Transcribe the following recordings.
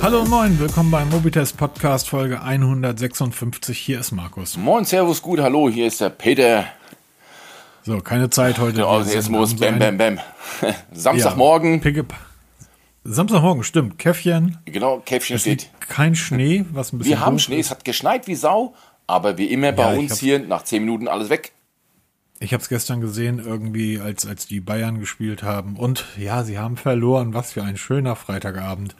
Hallo und moin, willkommen beim Mobitest Podcast Folge 156. Hier ist Markus. Moin, Servus, gut, hallo, hier ist der Peter. So, keine Zeit heute. Also jetzt muss Bam, Bam, Bam. Samstagmorgen. Ja, Samstagmorgen, stimmt. Käffchen. Genau, Käffchen steht. Kein Schnee, was ein bisschen. Wir haben Schnee, ist. es hat geschneit wie Sau, aber wie immer bei ja, uns hier nach 10 Minuten alles weg. Ich habe es gestern gesehen, irgendwie, als, als die Bayern gespielt haben. Und ja, sie haben verloren. Was für ein schöner Freitagabend.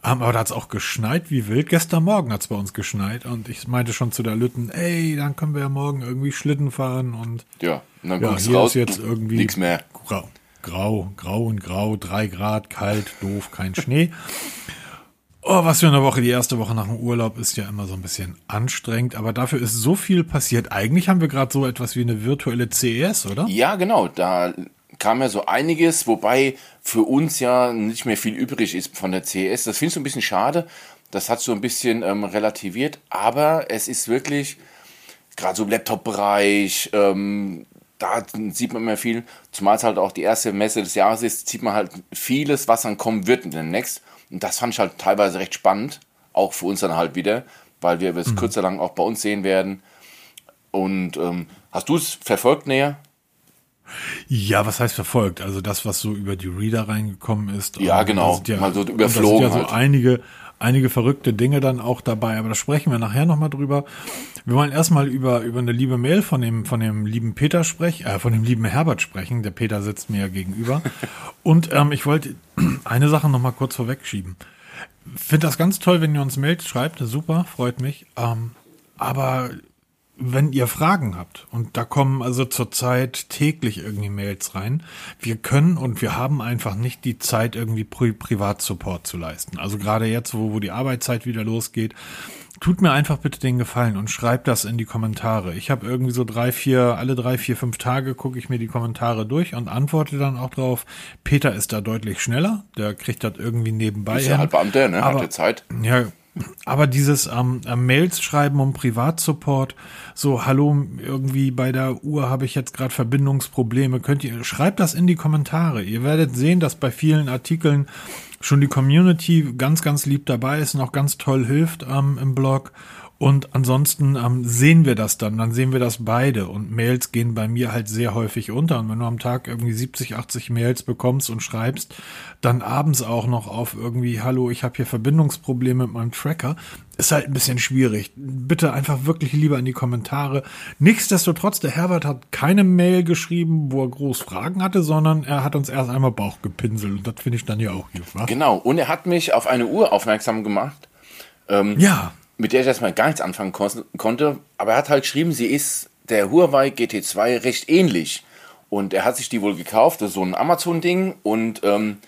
Aber da hat es auch geschneit wie wild. Gestern Morgen hat es bei uns geschneit. Und ich meinte schon zu der Lütten, ey, dann können wir ja morgen irgendwie Schlitten fahren. Und ja, und dann ja, hier raus, ist jetzt irgendwie nichts mehr. Grau, grau, grau und grau, drei Grad, kalt, doof, kein Schnee. Oh, was für eine Woche. Die erste Woche nach dem Urlaub ist ja immer so ein bisschen anstrengend, aber dafür ist so viel passiert. Eigentlich haben wir gerade so etwas wie eine virtuelle CES, oder? Ja, genau. Da kam ja so einiges, wobei für uns ja nicht mehr viel übrig ist von der CES. Das finde ich so ein bisschen schade. Das hat so ein bisschen ähm, relativiert, aber es ist wirklich, gerade so im Laptop-Bereich, ähm, da sieht man immer viel, zumal es halt auch die erste Messe des Jahres ist, sieht man halt vieles, was dann kommen wird in Next. Und das fand ich halt teilweise recht spannend, auch für uns dann halt wieder, weil wir es mhm. kürzer lang auch bei uns sehen werden. Und ähm, hast du es verfolgt näher? Ja, was heißt verfolgt? Also das, was so über die Reader reingekommen ist. Ja, genau. Ja, mal so überflogen. Da sind ja so halt. einige, einige verrückte Dinge dann auch dabei, aber da sprechen wir nachher nochmal drüber. Wir wollen erstmal über, über eine liebe Mail von dem, von dem lieben Peter sprechen, äh, von dem lieben Herbert sprechen. Der Peter sitzt mir ja gegenüber. Und ähm, ich wollte eine Sache nochmal kurz vorwegschieben. Finde das ganz toll, wenn ihr uns Mails schreibt. Super, freut mich. Ähm, aber wenn ihr Fragen habt, und da kommen also zurzeit täglich irgendwie Mails rein, wir können und wir haben einfach nicht die Zeit, irgendwie Pri Privatsupport zu leisten. Also gerade jetzt, wo, wo die Arbeitszeit wieder losgeht, tut mir einfach bitte den Gefallen und schreibt das in die Kommentare. Ich habe irgendwie so drei, vier, alle drei, vier, fünf Tage gucke ich mir die Kommentare durch und antworte dann auch drauf. Peter ist da deutlich schneller, der kriegt das irgendwie nebenbei. Ist ja halt Beamter, ne? Aber, Hat Zeit. Ja, aber dieses ähm, Mails schreiben um Privatsupport, so hallo, irgendwie bei der Uhr habe ich jetzt gerade Verbindungsprobleme, könnt ihr, schreibt das in die Kommentare. Ihr werdet sehen, dass bei vielen Artikeln schon die Community ganz, ganz lieb dabei ist und auch ganz toll hilft ähm, im Blog. Und ansonsten ähm, sehen wir das dann, dann sehen wir das beide. Und Mails gehen bei mir halt sehr häufig unter. Und wenn du am Tag irgendwie 70, 80 Mails bekommst und schreibst, dann abends auch noch auf irgendwie, hallo, ich habe hier Verbindungsprobleme mit meinem Tracker, ist halt ein bisschen schwierig. Bitte einfach wirklich lieber in die Kommentare. Nichtsdestotrotz, der Herbert hat keine Mail geschrieben, wo er groß Fragen hatte, sondern er hat uns erst einmal Bauch gepinselt. Und das finde ich dann ja auch. Was? Genau. Und er hat mich auf eine Uhr aufmerksam gemacht. Ähm, ja mit der ich erstmal gar nichts anfangen konnte. Aber er hat halt geschrieben, sie ist der Huawei GT2 recht ähnlich. Und er hat sich die wohl gekauft, das ist so ein Amazon-Ding und ähm,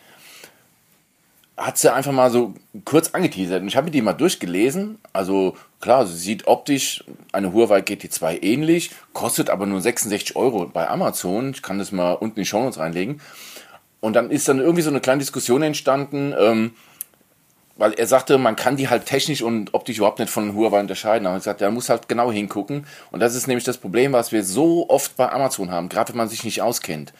hat sie einfach mal so kurz angeteasert. Und ich habe die mal durchgelesen. Also klar, sie sieht optisch eine Huawei GT2 ähnlich, kostet aber nur 66 Euro bei Amazon. Ich kann das mal unten in die Show Notes reinlegen. Und dann ist dann irgendwie so eine kleine Diskussion entstanden. Ähm, weil er sagte, man kann die halt technisch und optisch überhaupt nicht von Huawei unterscheiden. Aber er sagt, er muss halt genau hingucken. Und das ist nämlich das Problem, was wir so oft bei Amazon haben, gerade wenn man sich nicht auskennt.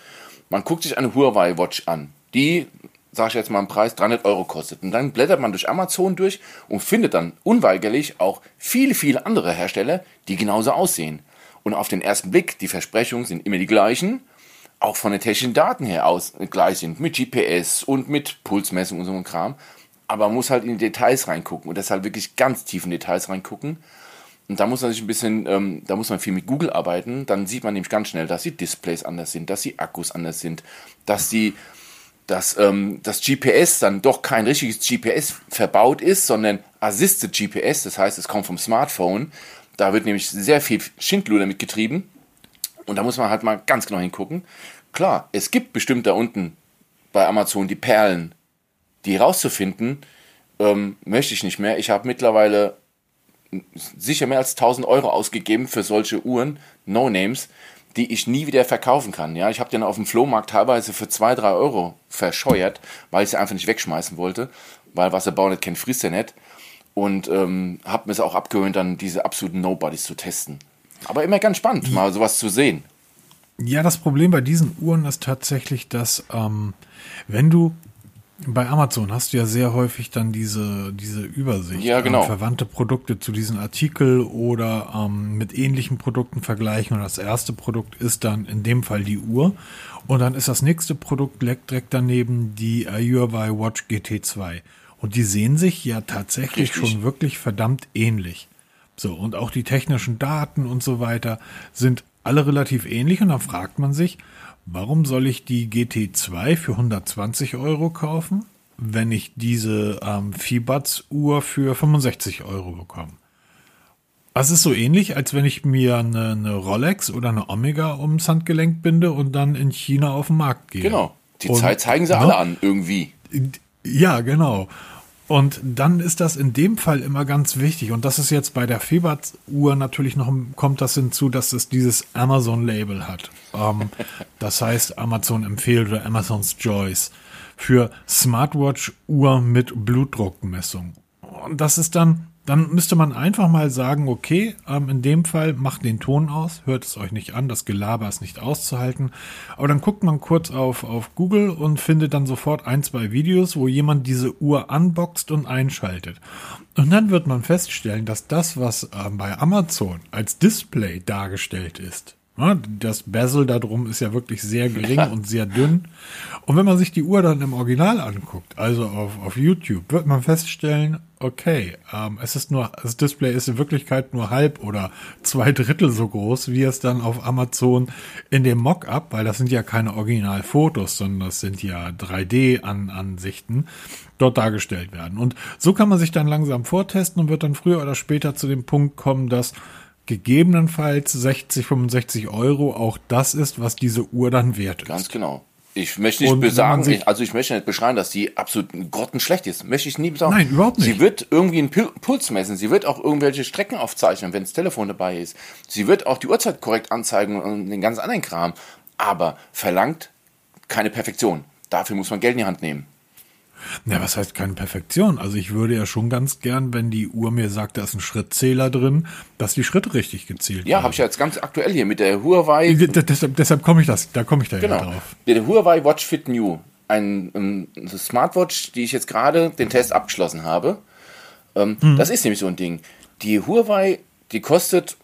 Man guckt sich eine Huawei Watch an, die, sage ich jetzt mal, im Preis 300 Euro kostet. Und dann blättert man durch Amazon durch und findet dann unweigerlich auch viele, viele andere Hersteller, die genauso aussehen. Und auf den ersten Blick, die Versprechungen sind immer die gleichen, auch von den technischen Daten her aus gleich sind, mit GPS und mit Pulsmessung und so einem Kram aber man muss halt in die Details reingucken und deshalb wirklich ganz tief in Details reingucken. Und da muss man sich ein bisschen, ähm, da muss man viel mit Google arbeiten. Dann sieht man nämlich ganz schnell, dass die Displays anders sind, dass die Akkus anders sind, dass die, dass ähm, das GPS dann doch kein richtiges GPS verbaut ist, sondern Assisted GPS. Das heißt, es kommt vom Smartphone. Da wird nämlich sehr viel Schindluder mitgetrieben. Und da muss man halt mal ganz genau hingucken. Klar, es gibt bestimmt da unten bei Amazon die Perlen, die rauszufinden, ähm, möchte ich nicht mehr. Ich habe mittlerweile sicher mehr als 1000 Euro ausgegeben für solche Uhren, No-Names, die ich nie wieder verkaufen kann. Ja, ich habe den auf dem Flohmarkt teilweise für 2, 3 Euro verscheuert, weil ich sie einfach nicht wegschmeißen wollte, weil was der Bau nicht kennt, frisst er nicht. Und ähm, habe mir es auch abgewöhnt, dann diese absoluten Nobodies zu testen. Aber immer ganz spannend, mal sowas zu sehen. Ja, das Problem bei diesen Uhren ist tatsächlich, dass ähm, wenn du Bei Amazon hast du ja sehr häufig dann diese, diese Übersicht. Ja, genau. Ähm, verwandte Produkte zu diesem Artikel oder ähm, mit ähnlichen Produkten vergleichen. Und das erste Produkt ist dann in dem Fall die Uhr. Und dann ist das nächste Produkt direkt daneben die Huawei Watch GT2. Und die sehen sich ja tatsächlich Richtig. schon wirklich verdammt ähnlich. So, und auch die technischen Daten und so weiter sind alle relativ ähnlich. Und dann fragt man sich, warum soll ich die GT2 für 120 Euro kaufen, wenn ich diese ähm, Fibats-Uhr für 65 Euro bekomme? Das ist so ähnlich, als wenn ich mir eine, eine Rolex oder eine Omega ums Handgelenk binde und dann in China auf den Markt gehe. Genau. Die Und- Zeit zeigen sie ne? alle an, irgendwie. Ja, genau. Und dann ist das in dem Fall immer ganz wichtig. Und das ist jetzt bei der Febat-Uhr natürlich noch, kommt das hinzu, dass es dieses Amazon-Label hat. Ähm, das heißt Amazon empfiehlt oder Amazon's Choice für Smartwatch-Uhr mit Blutdruckmessung. Und das ist dann, dann müsste man einfach mal sagen, okay, ähm, in dem Fall macht den Ton aus, hört es euch nicht an, das Gelaber ist nicht auszuhalten. Aber dann guckt man kurz auf, auf Google und findet dann sofort ein, zwei Videos, wo jemand diese Uhr unboxt und einschaltet. Und dann wird man feststellen, dass das, was ähm, bei Amazon als Display dargestellt ist, ja, das Bezel da drum ist ja wirklich sehr gering und sehr dünn. Und wenn man sich die Uhr dann im Original anguckt, also auf, auf YouTube, wird man feststellen, okay, ähm, es ist nur, das Display ist in Wirklichkeit nur halb oder zwei Drittel so groß, wie es dann auf Amazon in dem Mockup, weil das sind ja keine Originalfotos, sondern das sind ja 3D-Ansichten, dort dargestellt werden. Und so kann man sich dann langsam vortesten und wird dann früher oder später zu dem Punkt kommen, dass gegebenenfalls 60, 65 Euro auch das ist, was diese Uhr dann wert ist. Ganz genau. Ich möchte nicht besagen, ich, also ich möchte nicht beschreiben, dass die absolut grottenschlecht ist. Möchte ich nie besagen. Nein, überhaupt nicht. Sie wird irgendwie einen Puls messen. Sie wird auch irgendwelche Strecken aufzeichnen, wenn das Telefon dabei ist. Sie wird auch die Uhrzeit korrekt anzeigen und den ganzen anderen Kram. Aber verlangt keine Perfektion. Dafür muss man Geld in die Hand nehmen. Ja, was heißt keine Perfektion? Also ich würde ja schon ganz gern, wenn die Uhr mir sagt, da ist ein Schrittzähler drin, dass die Schritte richtig gezählt Ja, habe ich ja jetzt ganz aktuell hier mit der Huawei. Deshalb, deshalb komme ich das, da komme ich da Genau. ja drauf. Der Huawei Watch Fit New. Ein, ein eine Smartwatch, die ich jetzt gerade den Test abgeschlossen habe. Ähm, Mhm. Das ist nämlich so ein Ding. Die Huawei, die kostet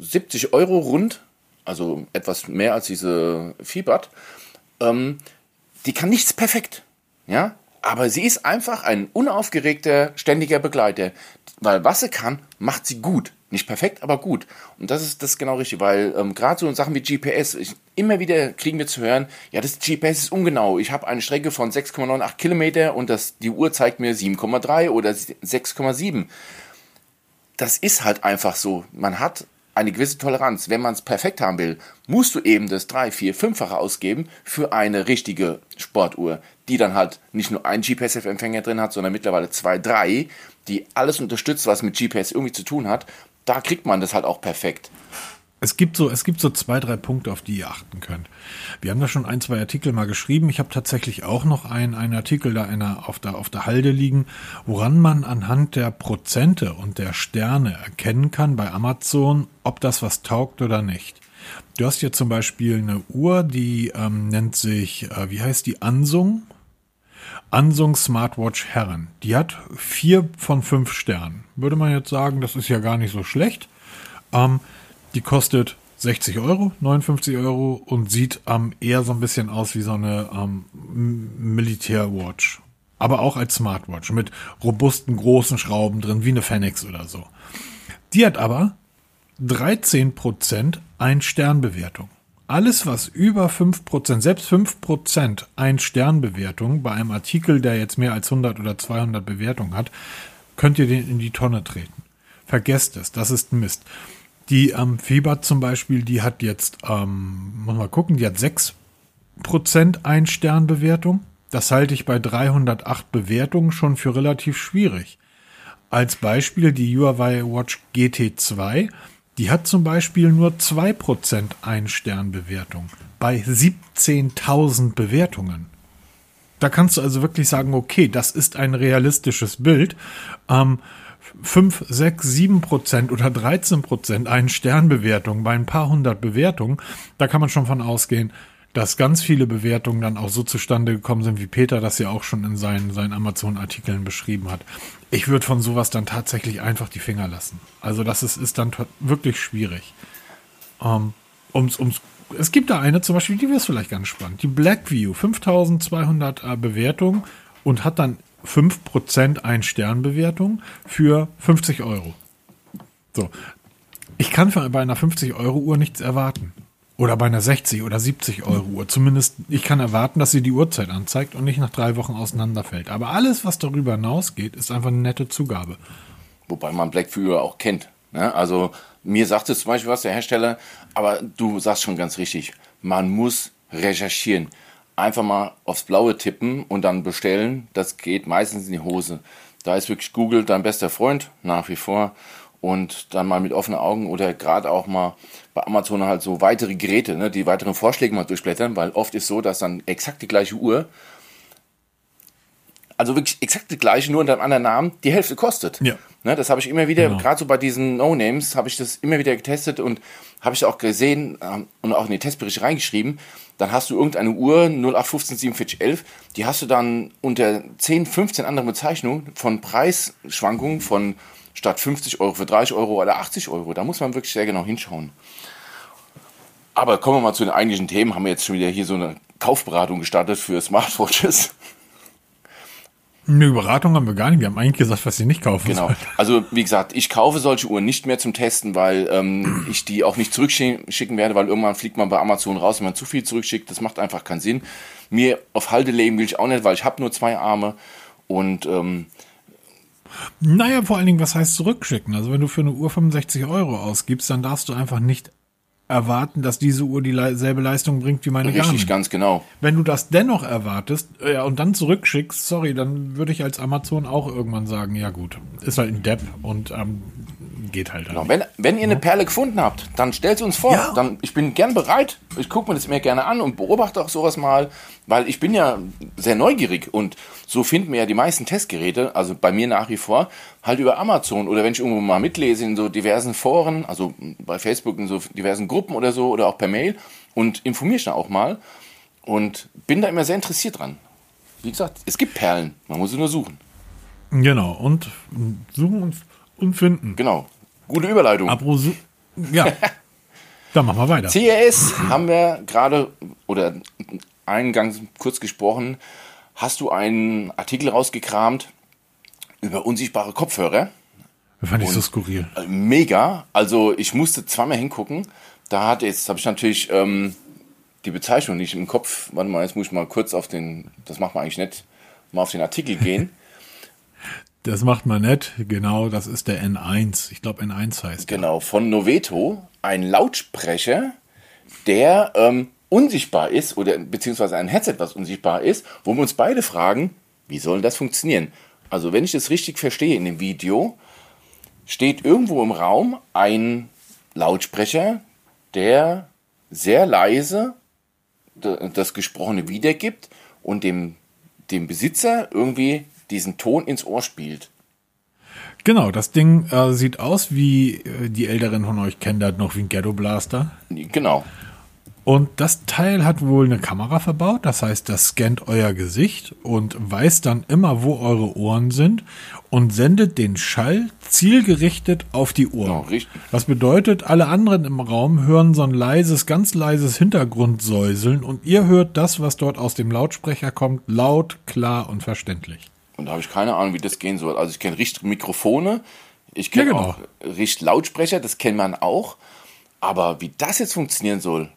70 Euro rund, also etwas mehr als diese Fibert. Ähm, die kann nichts perfekt. Ja? Aber sie ist einfach ein unaufgeregter, ständiger Begleiter. Weil was sie kann, macht sie gut. Nicht perfekt, aber gut. Und das ist das ist genau richtig, weil ähm, gerade so Sachen wie GPS, ich, immer wieder kriegen wir zu hören, ja, das GPS ist ungenau. Ich habe eine Strecke von 6,98 Kilometer und das, die Uhr zeigt mir 7,3 oder 6,7 das ist halt einfach so. Man hat eine gewisse Toleranz. Wenn man es perfekt haben will, musst du eben das 3, 4, 5-fache ausgeben für eine richtige Sportuhr, die dann halt nicht nur einen GPS-Empfänger drin hat, sondern mittlerweile zwei, drei, die alles unterstützt, was mit GPS irgendwie zu tun hat. Da kriegt man das halt auch perfekt. Es gibt so, es gibt so zwei, drei Punkte, auf die ihr achten könnt. Wir haben da schon ein, zwei Artikel mal geschrieben. Ich habe tatsächlich auch noch einen, einen Artikel da einer auf der, auf der Halde liegen, woran man anhand der Prozente und der Sterne erkennen kann bei Amazon, ob das was taugt oder nicht. Du hast hier zum Beispiel eine Uhr, die ähm, nennt sich, äh, wie heißt die, Ansung? Ansung Smartwatch Herren. Die hat vier von fünf Sternen. Würde man jetzt sagen, das ist ja gar nicht so schlecht. Ähm, die kostet 60 Euro, 59 Euro und sieht ähm, eher so ein bisschen aus wie so eine ähm, Militärwatch. Aber auch als Smartwatch mit robusten großen Schrauben drin, wie eine Fenix oder so. Die hat aber 13% Ein-Stern-Bewertung. Alles, was über 5%, selbst 5% Ein-Stern-Bewertung bei einem Artikel, der jetzt mehr als 100 oder 200 Bewertungen hat, könnt ihr den in die Tonne treten. Vergesst es, das ist Mist. Die ähm, Fieber zum Beispiel, die hat jetzt, ähm, muss mal gucken, die hat 6% Ein-Stern-Bewertung. Das halte ich bei 308 Bewertungen schon für relativ schwierig. Als Beispiel die Huawei Watch GT2, die hat zum Beispiel nur 2% Ein-Stern-Bewertung bei 17.000 Bewertungen. Da kannst du also wirklich sagen, okay, das ist ein realistisches Bild. Ähm, 5, 6, 7 Prozent oder 13 Prozent einen Sternbewertung bei ein paar hundert Bewertungen, da kann man schon von ausgehen, dass ganz viele Bewertungen dann auch so zustande gekommen sind, wie Peter das ja auch schon in seinen, seinen Amazon-Artikeln beschrieben hat. Ich würde von sowas dann tatsächlich einfach die Finger lassen. Also das ist, ist dann wirklich schwierig. Ähm, ums, ums, es gibt da eine zum Beispiel, die wäre vielleicht ganz spannend. Die Blackview, 5200 äh, Bewertungen und hat dann 5% Ein-Stern-Bewertung für 50 Euro. So. Ich kann für, bei einer 50-Euro-Uhr nichts erwarten. Oder bei einer 60 oder 70 Euro Uhr. Zumindest, ich kann erwarten, dass sie die Uhrzeit anzeigt und nicht nach drei Wochen auseinanderfällt. Aber alles, was darüber hinausgeht, ist einfach eine nette Zugabe. Wobei man Blackview auch kennt. Ne? Also mir sagt es zum Beispiel was der Hersteller, aber du sagst schon ganz richtig, man muss recherchieren. Einfach mal aufs Blaue tippen und dann bestellen, das geht meistens in die Hose. Da ist wirklich Google dein bester Freund, nach wie vor. Und dann mal mit offenen Augen oder gerade auch mal bei Amazon halt so weitere Geräte, ne, die weiteren Vorschläge mal durchblättern, weil oft ist so, dass dann exakt die gleiche Uhr, also wirklich exakt die gleiche, nur unter einem anderen Namen, die Hälfte kostet. Ja. Ne, das habe ich immer wieder, Genau. gerade so bei diesen No-Names, habe ich das immer wieder getestet und habe ich auch gesehen ähm, und auch in den Testbericht reingeschrieben. Dann hast du irgendeine Uhr 0815 4711, die hast du dann unter 10, 15 anderen Bezeichnungen von Preisschwankungen von statt 50 Euro für 30 Euro oder 80 Euro. Da muss man wirklich sehr genau hinschauen. Aber kommen wir mal zu den eigentlichen Themen. Haben wir jetzt schon wieder hier so eine Kaufberatung gestartet für Smartwatches. Eine Beratung haben wir gar nicht. Wir haben eigentlich gesagt, was sie nicht kaufen Genau. sollen. Also wie gesagt, ich kaufe solche Uhren nicht mehr zum Testen, weil ähm, ich die auch nicht zurückschicken werde, weil irgendwann fliegt man bei Amazon raus, wenn man zu viel zurückschickt. Das macht einfach keinen Sinn. Mir auf Halde leben will ich auch nicht, weil ich habe nur zwei Arme und ähm, Naja, vor allen Dingen, was heißt zurückschicken? Also wenn du für eine Uhr 65 Euro ausgibst, dann darfst du einfach nicht erwarten, dass diese Uhr dieselbe Leistung bringt wie meine richtig Garmin. ganz genau. Wenn du das dennoch erwartest äh, ja, und dann zurückschickst, sorry, dann würde ich als Amazon auch irgendwann sagen, ja gut, ist halt ein Depp und ähm, geht halt. Genau. Wenn, wenn ihr eine Perle gefunden habt, dann stellt sie uns vor. Ja. Dann, ich bin gern bereit. Ich gucke mir das mir gerne an und beobachte auch sowas mal, weil ich bin ja sehr neugierig und so finden wir ja die meisten Testgeräte, also bei mir nach wie vor, halt über Amazon oder wenn ich irgendwo mal mitlese in so diversen Foren, also bei Facebook in so diversen Gruppen oder so oder auch per Mail und informiere mich da auch mal und bin da immer sehr interessiert dran. Wie gesagt, es gibt Perlen, man muss sie nur suchen. Genau, und suchen und, und finden. Genau. Gute Überleitung. Apro su ja. dann machen wir weiter. CES haben wir gerade oder eingangs kurz gesprochen. Hast du einen Artikel rausgekramt über unsichtbare Kopfhörer? Fand ich so skurril. Äh, Mega. Also ich musste zweimal hingucken. Da hat jetzt habe ich natürlich ähm, die Bezeichnung nicht im Kopf. Warte mal, jetzt muss ich mal kurz auf den. Das macht man eigentlich nicht. Mal auf den Artikel gehen. Das macht man nett. Genau, das ist der N1. Ich glaube, N1 heißt der. Genau, von Noveto, ein Lautsprecher, der ähm, unsichtbar ist, oder beziehungsweise ein Headset, was unsichtbar ist, wo wir uns beide fragen, wie soll das funktionieren? Also, wenn ich das richtig verstehe in dem Video, steht irgendwo im Raum ein Lautsprecher, der sehr leise das Gesprochene wiedergibt und dem, dem Besitzer irgendwie diesen Ton ins Ohr spielt. Genau, das Ding äh, sieht aus wie äh, die Älteren von euch kennen das noch wie ein Ghetto Blaster. Genau. Und das Teil hat wohl eine Kamera verbaut, das heißt, das scannt euer Gesicht und weiß dann immer, wo eure Ohren sind und sendet den Schall zielgerichtet auf die Ohren. Genau, richtig. Das bedeutet, alle anderen im Raum hören so ein leises, ganz leises Hintergrundsäuseln und ihr hört das, was dort aus dem Lautsprecher kommt, laut, klar und verständlich. Und da habe ich keine Ahnung, wie das gehen soll. Also ich kenne Richtmikrofone, ich kenne Ja, genau. auch Richtlautsprecher, das kennt man auch. Aber wie das jetzt funktionieren soll,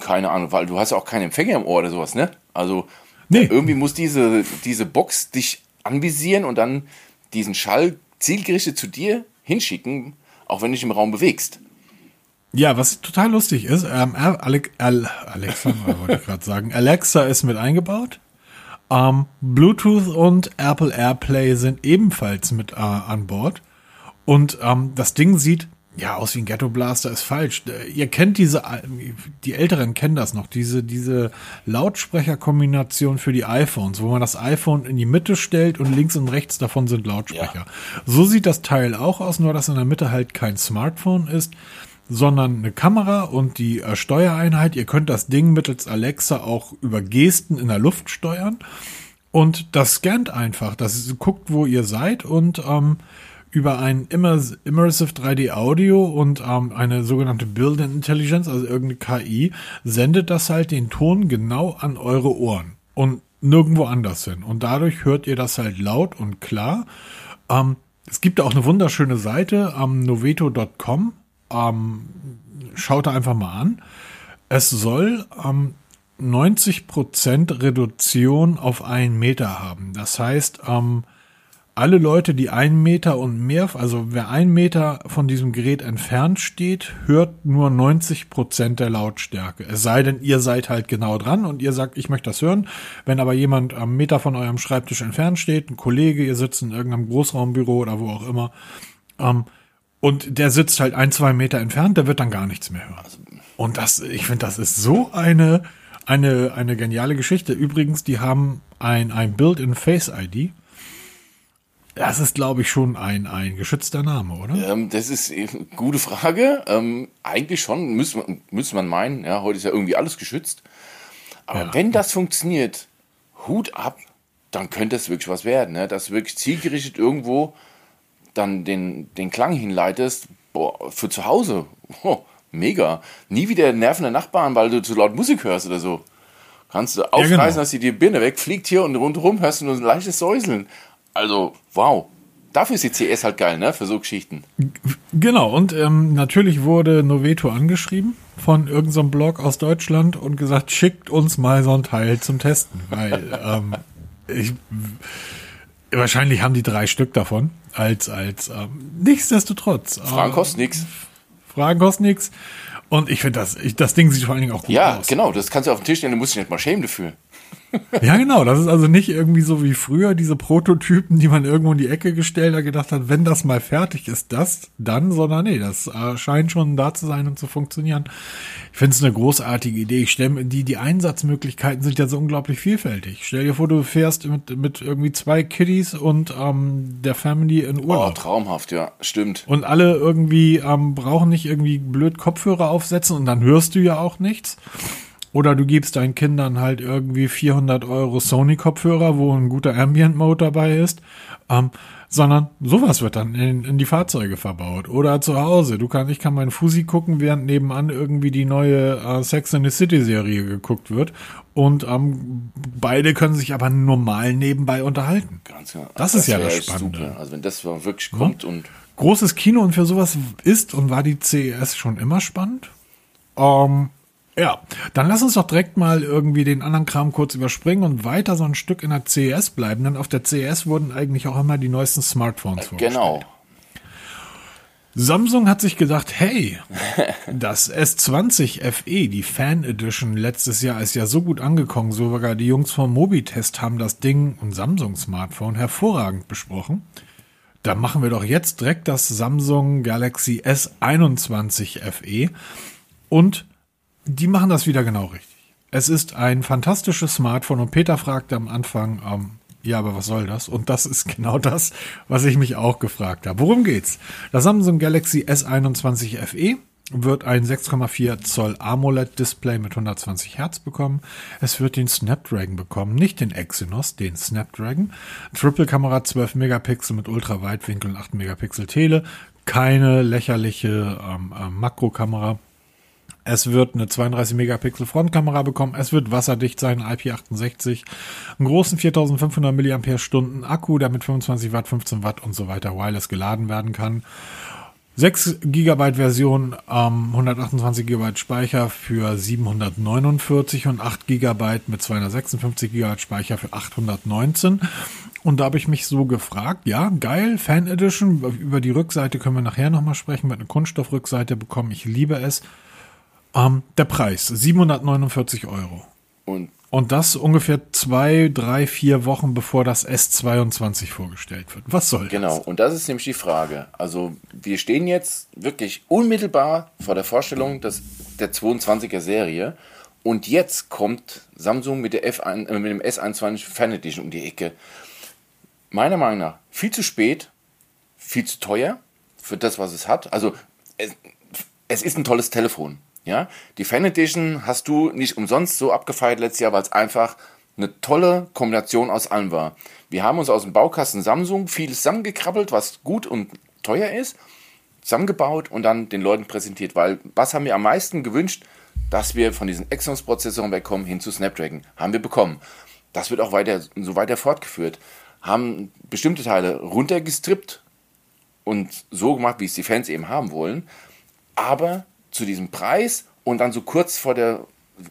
keine Ahnung, weil du hast ja auch keinen Empfänger im Ohr oder sowas, ne? Also Nee. irgendwie muss diese, diese Box dich anvisieren und dann diesen Schall zielgerichtet zu dir hinschicken, auch wenn du dich im Raum bewegst. Ja, was total lustig ist, ähm, Ale Al Alexa, wollte ich gerade sagen, Alexa ist mit eingebaut. Ähm, Bluetooth und Apple AirPlay sind ebenfalls mit äh, an Bord. Und ähm, das Ding sieht ja aus wie ein Ghetto Blaster, ist falsch. Äh, Ihr kennt diese, die Älteren kennen das noch, diese, diese Lautsprecherkombination für die iPhones, wo man das iPhone in die Mitte stellt und links und rechts davon sind Lautsprecher. So sieht das Teil auch aus, nur dass in der Mitte halt kein Smartphone ist. Sondern eine Kamera und die äh, Steuereinheit. Ihr könnt das Ding mittels Alexa auch über Gesten in der Luft steuern. Und das scannt einfach. Das guckt, wo ihr seid und ähm, über ein Immers Immersive 3D Audio und ähm, eine sogenannte Built-in Intelligence, also irgendeine KI, sendet das halt den Ton genau an eure Ohren und nirgendwo anders hin. Und dadurch hört ihr das halt laut und klar. Ähm, es gibt auch eine wunderschöne Seite am ähm, noveto.com. Ähm, schaut einfach mal an. Es soll ähm, 90% Reduktion auf einen Meter haben. Das heißt, ähm, alle Leute, die einen Meter und mehr, also wer einen Meter von diesem Gerät entfernt steht, hört nur 90 Prozent der Lautstärke. Es sei denn, ihr seid halt genau dran und ihr sagt, ich möchte das hören. Wenn aber jemand am Meter von eurem Schreibtisch entfernt steht, ein Kollege, ihr sitzt in irgendeinem Großraumbüro oder wo auch immer, ähm, und der sitzt halt ein, zwei Meter entfernt, der wird dann gar nichts mehr hören. Und das, ich finde, das ist so eine, eine, eine geniale Geschichte. Übrigens, die haben ein, ein Build-in Face ID. Das ist, glaube ich, schon ein, ein geschützter Name, oder? Ähm, das ist eine gute Frage. Ähm, eigentlich schon, müsste man, müsste man meinen. Ja, heute ist ja irgendwie alles geschützt. Aber ja. wenn das funktioniert, Hut ab, dann könnte es wirklich was werden. Ne? Dass du wirklich zielgerichtet irgendwo dann den, den Klang hinleitest, boah, für zu Hause. Oh, mega. Nie wieder nervende Nachbarn, weil du zu laut Musik hörst oder so. Kannst du aufreißen, ja, genau. dass die, die Birne wegfliegt hier und rundherum hörst du nur ein leichtes Säuseln. Also, wow. Dafür ist die CS halt geil, ne? Für so Geschichten. Genau, und ähm, natürlich wurde Noveto angeschrieben von irgendeinem so Blog aus Deutschland und gesagt, schickt uns mal so ein Teil zum Testen. Weil ähm, ich, wahrscheinlich haben die drei Stück davon. Als, als ähm, nichtsdestotrotz. Fragen kosten nix. Fragen kosten nix. Und ich finde das, ich, das Ding sieht vor allen Dingen auch gut ja, aus. Ja, genau, das kannst du auf den Tisch stellen, du musst dich nicht mal schämen dafür. Ja, genau. Das ist also nicht irgendwie so wie früher diese Prototypen, die man irgendwo in die Ecke gestellt hat, gedacht hat, wenn das mal fertig ist, das dann, sondern nee, das äh, scheint schon da zu sein und zu funktionieren. Ich finde es eine großartige Idee. Ich stelle die, die Einsatzmöglichkeiten sind ja so unglaublich vielfältig. Stell dir vor, du fährst mit, mit irgendwie zwei Kiddies und ähm, der Family in Urlaub. Oh, traumhaft, ja, stimmt. Und alle irgendwie ähm, brauchen nicht irgendwie blöd Kopfhörer aufsetzen und dann hörst du ja auch nichts. Oder du gibst deinen Kindern halt irgendwie 400 Euro Sony-Kopfhörer, wo ein guter Ambient-Mode dabei ist. Ähm, sondern sowas wird dann in, in, die Fahrzeuge verbaut. Oder zu Hause. Du kannst, ich kann meinen Fusi gucken, während nebenan irgendwie die neue äh, Sex in the City Serie geguckt wird. Und ähm, beide können sich aber normal nebenbei unterhalten. Ganz genau. Das, das ist ja das Spannende. Super. Also wenn das wirklich kommt ja? und großes Kino und für sowas ist und war die CES schon immer spannend. Ähm, ja, dann lass uns doch direkt mal irgendwie den anderen Kram kurz überspringen und weiter so ein Stück in der CES bleiben, denn auf der CES wurden eigentlich auch immer die neuesten Smartphones vorgestellt. Genau. Samsung hat sich gedacht, hey, das S20 FE, die Fan Edition letztes Jahr ist ja so gut angekommen, sogar die Jungs vom Mobitest haben das Ding und Samsung Smartphone hervorragend besprochen. Da machen wir doch jetzt direkt das Samsung Galaxy S21 FE und die machen das wieder genau richtig. Es ist ein fantastisches Smartphone und Peter fragte am Anfang, ähm, ja, aber was soll das? Und das ist genau das, was ich mich auch gefragt habe. Worum geht's? Das Samsung Galaxy S21 FE wird ein 6,4 Zoll AMOLED-Display mit 120 Hertz bekommen. Es wird den Snapdragon bekommen, nicht den Exynos, den Snapdragon. Triple-Kamera 12 Megapixel mit Ultraweitwinkel und 8 Megapixel Tele. Keine lächerliche ähm, äh, Makrokamera. Es wird eine 32 Megapixel Frontkamera bekommen. Es wird wasserdicht sein, IP68. Einen großen 4500 mAh Akku, der mit 25 Watt, 15 Watt und so weiter wireless geladen werden kann. 6 GB Version, ähm, 128 GB Speicher für 749 und 8 GB mit 256 GB Speicher für 819. Und da habe ich mich so gefragt, ja, geil, Fan Edition. Über die Rückseite können wir nachher nochmal sprechen, wird eine Kunststoffrückseite bekommen. Ich liebe es. Ähm, der Preis, 749 Euro. Und, und das ungefähr zwei, drei, vier Wochen bevor das S22 vorgestellt wird. Was soll genau, das? Genau, und das ist nämlich die Frage. Also wir stehen jetzt wirklich unmittelbar vor der Vorstellung des, der 22er Serie. Und jetzt kommt Samsung mit, der F1, äh, mit dem S21 Fan Edition um die Ecke. Meiner Meinung nach viel zu spät, viel zu teuer für das, was es hat. Also es, es ist ein tolles Telefon. Ja, die Fan Edition hast du nicht umsonst so abgefeiert letztes Jahr, weil es einfach eine tolle Kombination aus allem war. Wir haben uns aus dem Baukasten Samsung viel zusammengekrabbelt, was gut und teuer ist, zusammengebaut und dann den Leuten präsentiert. Weil was haben wir am meisten gewünscht? Dass wir von diesen Exynos-Prozessoren wegkommen hin zu Snapdragon. Haben wir bekommen. Das wird auch weiter, so weiter fortgeführt. Haben bestimmte Teile runtergestrippt und so gemacht, wie es die Fans eben haben wollen. Aber zu diesem Preis und dann so kurz vor der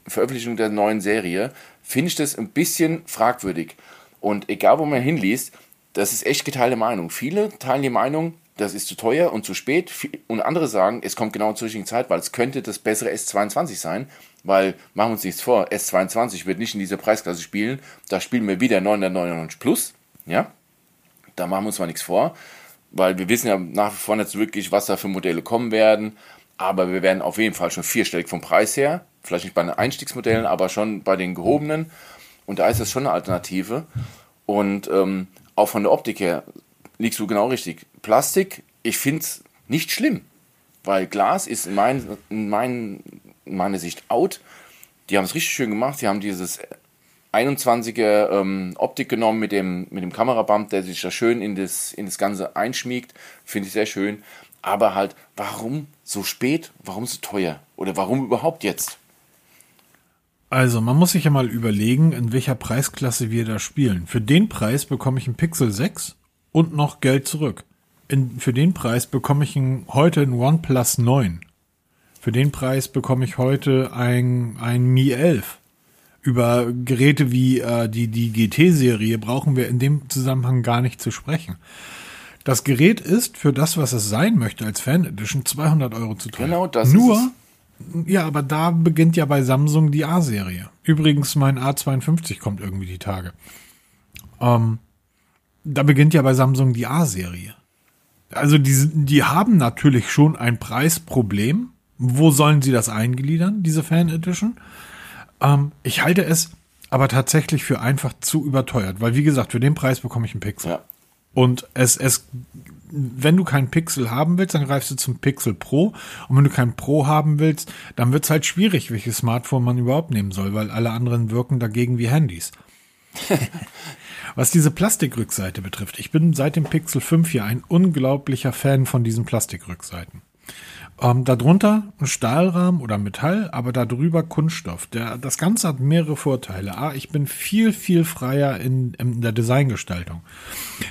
Veröffentlichung der neuen Serie finde ich das ein bisschen fragwürdig. Und egal, wo man hinliest, das ist echt geteilte Meinung. Viele teilen die Meinung, das ist zu teuer und zu spät. Und andere sagen, es kommt genau zur richtigen Zeit, weil es könnte das bessere S22 sein. Weil, machen wir uns nichts vor, S22 wird nicht in dieser Preisklasse spielen. Da spielen wir wieder 999 Plus. Ja, da machen wir uns mal nichts vor. Weil wir wissen ja nach wie vor nicht wirklich, was da für Modelle kommen werden aber wir werden auf jeden Fall schon vierstellig vom Preis her. Vielleicht nicht bei den Einstiegsmodellen, aber schon bei den gehobenen. Und da ist es schon eine Alternative. Und ähm, auch von der Optik her liegst du genau richtig. Plastik, ich finde es nicht schlimm, weil Glas ist in, mein, in, mein, in meiner Sicht out. Die haben es richtig schön gemacht. Sie haben dieses 21er ähm, Optik genommen mit dem, mit dem Kameraband, der sich da schön in das, in das Ganze einschmiegt. Finde ich sehr schön. Aber halt, warum so spät? Warum so teuer? Oder warum überhaupt jetzt? Also, man muss sich ja mal überlegen, in welcher Preisklasse wir da spielen. Für den Preis bekomme ich einen Pixel 6 und noch Geld zurück. In, für den Preis bekomme ich ein, heute ein OnePlus 9. Für den Preis bekomme ich heute ein, ein Mi 11. Über Geräte wie äh, die, die GT-Serie brauchen wir in dem Zusammenhang gar nicht zu sprechen. Das Gerät ist für das, was es sein möchte, als Fan Edition 200 Euro zu teuer. Genau, das Nur, ja, aber da beginnt ja bei Samsung die A-Serie. Übrigens, mein A52 kommt irgendwie die Tage. Ähm, da beginnt ja bei Samsung die A-Serie. Also die, die haben natürlich schon ein Preisproblem. Wo sollen sie das eingliedern, diese Fan Edition? Ähm, ich halte es aber tatsächlich für einfach zu überteuert, weil wie gesagt, für den Preis bekomme ich einen Pixel. Ja. Und es, es, wenn du keinen Pixel haben willst, dann greifst du zum Pixel Pro. Und wenn du keinen Pro haben willst, dann wird es halt schwierig, welches Smartphone man überhaupt nehmen soll, weil alle anderen wirken dagegen wie Handys. Was diese Plastikrückseite betrifft, ich bin seit dem Pixel 5 hier ein unglaublicher Fan von diesen Plastikrückseiten. Ähm, darunter ein Stahlrahmen oder Metall, aber darüber Kunststoff. Der, das Ganze hat mehrere Vorteile. A, ich bin viel, viel freier in, in der Designgestaltung.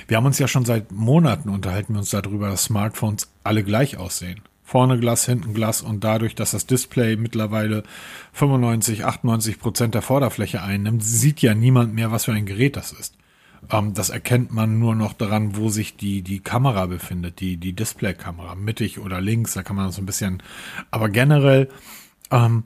Wir haben uns ja schon seit Monaten unterhalten wir uns darüber, dass Smartphones alle gleich aussehen. Vorne Glas, hinten Glas und dadurch, dass das Display mittlerweile 95, 98 Prozent der Vorderfläche einnimmt, sieht ja niemand mehr, was für ein Gerät das ist. Ähm, das erkennt man nur noch daran, wo sich die, die Kamera befindet, die, die Displaykamera, mittig oder links, da kann man so ein bisschen, aber generell, ähm,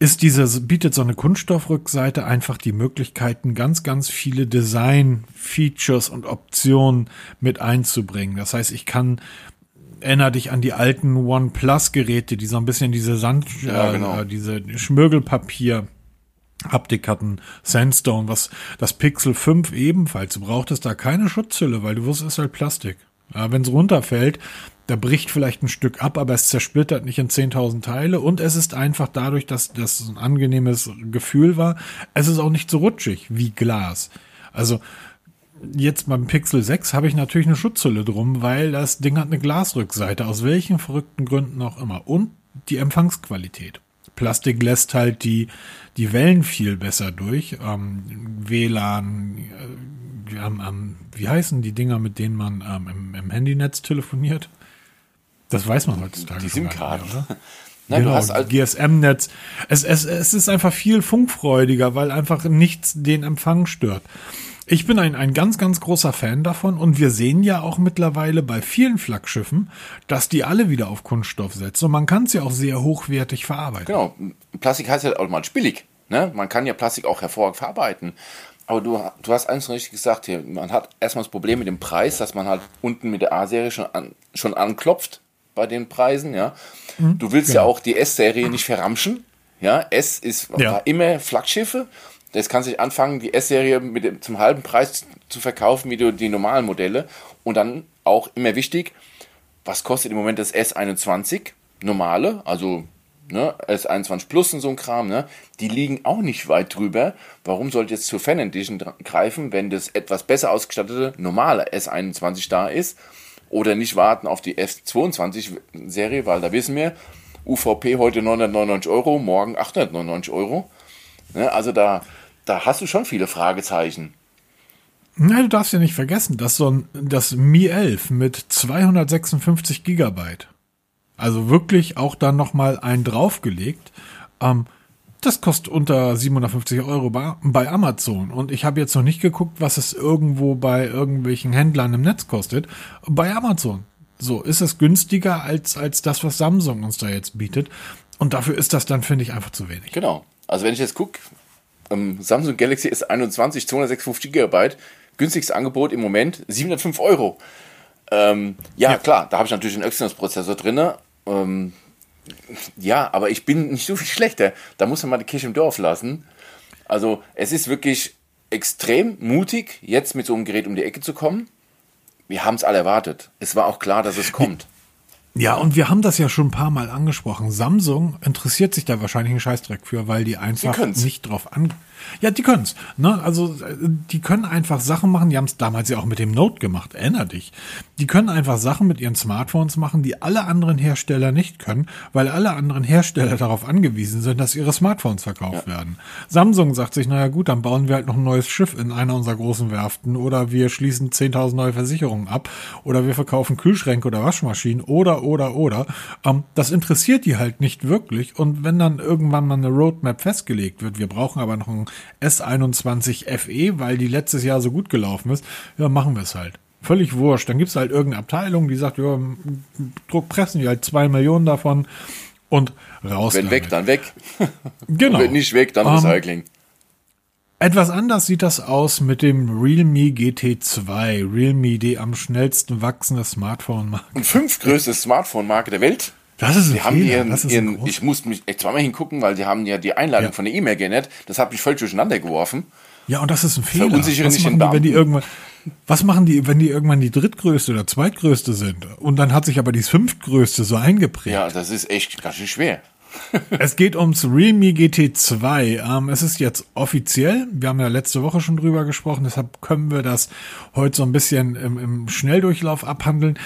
ist diese, bietet so eine Kunststoffrückseite einfach die Möglichkeiten, ganz, ganz viele Design-Features und Optionen mit einzubringen. Das heißt, ich kann erinnere dich an die alten OnePlus-Geräte, die so ein bisschen diese Sand, ja, genau. äh, diese Schmirgelpapier Haptik hatten, Sandstone, was das Pixel 5 ebenfalls. Du brauchtest da keine Schutzhülle, weil du wusstest, es ist halt Plastik. Ja, Wenn es runterfällt, da bricht vielleicht ein Stück ab, aber es zersplittert nicht in 10.000 Teile und es ist einfach dadurch, dass das ein angenehmes Gefühl war, es ist auch nicht so rutschig wie Glas. Also jetzt beim Pixel 6 habe ich natürlich eine Schutzhülle drum, weil das Ding hat eine Glasrückseite, aus welchen verrückten Gründen auch immer. Und die Empfangsqualität. Plastik lässt halt die, die Wellen viel besser durch. Ähm, WLAN, äh, ähm, ähm, wie heißen die Dinger, mit denen man ähm, im, im Handynetz telefoniert? Das weiß man heutzutage. Die SIM-Karten. oder? Nein, genau, halt GSM-Netz. Es, es, es ist einfach viel funkfreudiger, weil einfach nichts den Empfang stört. Ich bin ein, ein ganz, ganz großer Fan davon und wir sehen ja auch mittlerweile bei vielen Flaggschiffen, dass die alle wieder auf Kunststoff setzen und man kann es ja auch sehr hochwertig verarbeiten. Genau, Plastik heißt ja auch mal billig. Ne? Man kann ja Plastik auch hervorragend verarbeiten. Aber du, du hast eins richtig gesagt hier. Man hat erstmal das Problem mit dem Preis, dass man halt unten mit der A-Serie schon, an, schon anklopft bei den Preisen. Ja, mhm, Du willst genau. ja auch die S-Serie nicht verramschen. Ja, S ist ja. immer Flaggschiffe Jetzt kannst du anfangen, die S-Serie zum halben Preis zu verkaufen wie die normalen Modelle. Und dann auch immer wichtig, was kostet im Moment das S21? normale, also ne, S21 Plus und so ein Kram, ne, die liegen auch nicht weit drüber. Warum sollte jetzt zur Fan Edition greifen, wenn das etwas besser ausgestattete normale S21 da ist? Oder nicht warten auf die S22-Serie, weil da wissen wir, UVP heute 999 Euro, morgen 899 Euro. Ne, also da, da hast du schon viele Fragezeichen. Nein, du darfst ja nicht vergessen, dass so ein, das Mi 11 mit 256 Gigabyte, also wirklich auch dann nochmal einen draufgelegt, ähm, das kostet unter 750 Euro bei, bei Amazon. Und ich habe jetzt noch nicht geguckt, was es irgendwo bei irgendwelchen Händlern im Netz kostet. Bei Amazon. So ist es günstiger als, als das, was Samsung uns da jetzt bietet. Und dafür ist das dann, finde ich, einfach zu wenig. Genau. Also wenn ich jetzt gucke, ähm, Samsung Galaxy S21, 256 Gigabyte, günstigstes Angebot im Moment 705 Euro. Ähm, ja, ja, klar, da habe ich natürlich einen Exynos-Prozessor drin. Ähm, ja, aber ich bin nicht so viel schlechter. Da muss man mal die Kirche im Dorf lassen. Also es ist wirklich extrem mutig, jetzt mit so einem Gerät um die Ecke zu kommen. Wir haben es alle erwartet. Es war auch klar, dass es kommt. Ja, und wir haben das ja schon ein paar Mal angesprochen. Samsung interessiert sich da wahrscheinlich einen Scheißdreck für, weil die einfach nicht drauf an. Ja, die können's. Ne? Also die können einfach Sachen machen. Die haben es damals ja auch mit dem Note gemacht. Erinner dich. Die können einfach Sachen mit ihren Smartphones machen, die alle anderen Hersteller nicht können, weil alle anderen Hersteller darauf angewiesen sind, dass ihre Smartphones verkauft ja. werden. Samsung sagt sich, naja gut, dann bauen wir halt noch ein neues Schiff in einer unserer großen Werften oder wir schließen 10.000 neue Versicherungen ab oder wir verkaufen Kühlschränke oder Waschmaschinen oder oder oder. Ähm, das interessiert die halt nicht wirklich. Und wenn dann irgendwann mal eine Roadmap festgelegt wird, wir brauchen aber noch ein S21 FE, weil die letztes Jahr so gut gelaufen ist, ja, machen wir es halt. Völlig wurscht. Dann gibt es halt irgendeine Abteilung, die sagt, ja, Druck pressen die halt zwei Millionen davon und raus. Wenn damit. weg, dann weg. Genau. Wenn nicht weg, dann um, ähm, Recycling. Etwas anders sieht das aus mit dem Realme GT2. Realme, die am schnellsten wachsende Smartphone-Marke. Und fünftgrößte Smartphone-Marke der Welt. Das ist ein die haben ihren, das ist ihren, Ich muss mich echt zweimal hingucken, weil die haben ja die Einladung ja. von der E-Mail geändert. Das hat mich völlig durcheinander geworfen. Ja, und das ist ein Fehler. Verunsichern was machen die, wenn die irgendwann, was machen die, wenn die irgendwann die drittgrößte oder zweitgrößte sind? Und dann hat sich aber die fünftgrößte so eingeprägt. Ja, das ist echt ganz schön schwer. es geht ums Realme GT2. Ähm, es ist jetzt offiziell. Wir haben ja letzte Woche schon drüber gesprochen, deshalb können wir das heute so ein bisschen im, im Schnelldurchlauf abhandeln.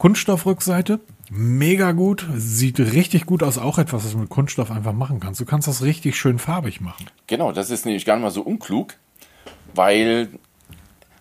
Kunststoffrückseite, mega gut, sieht richtig gut aus, auch etwas, was du mit Kunststoff einfach machen kannst. Du kannst das richtig schön farbig machen. Genau, das ist nämlich gar nicht mal so unklug, weil...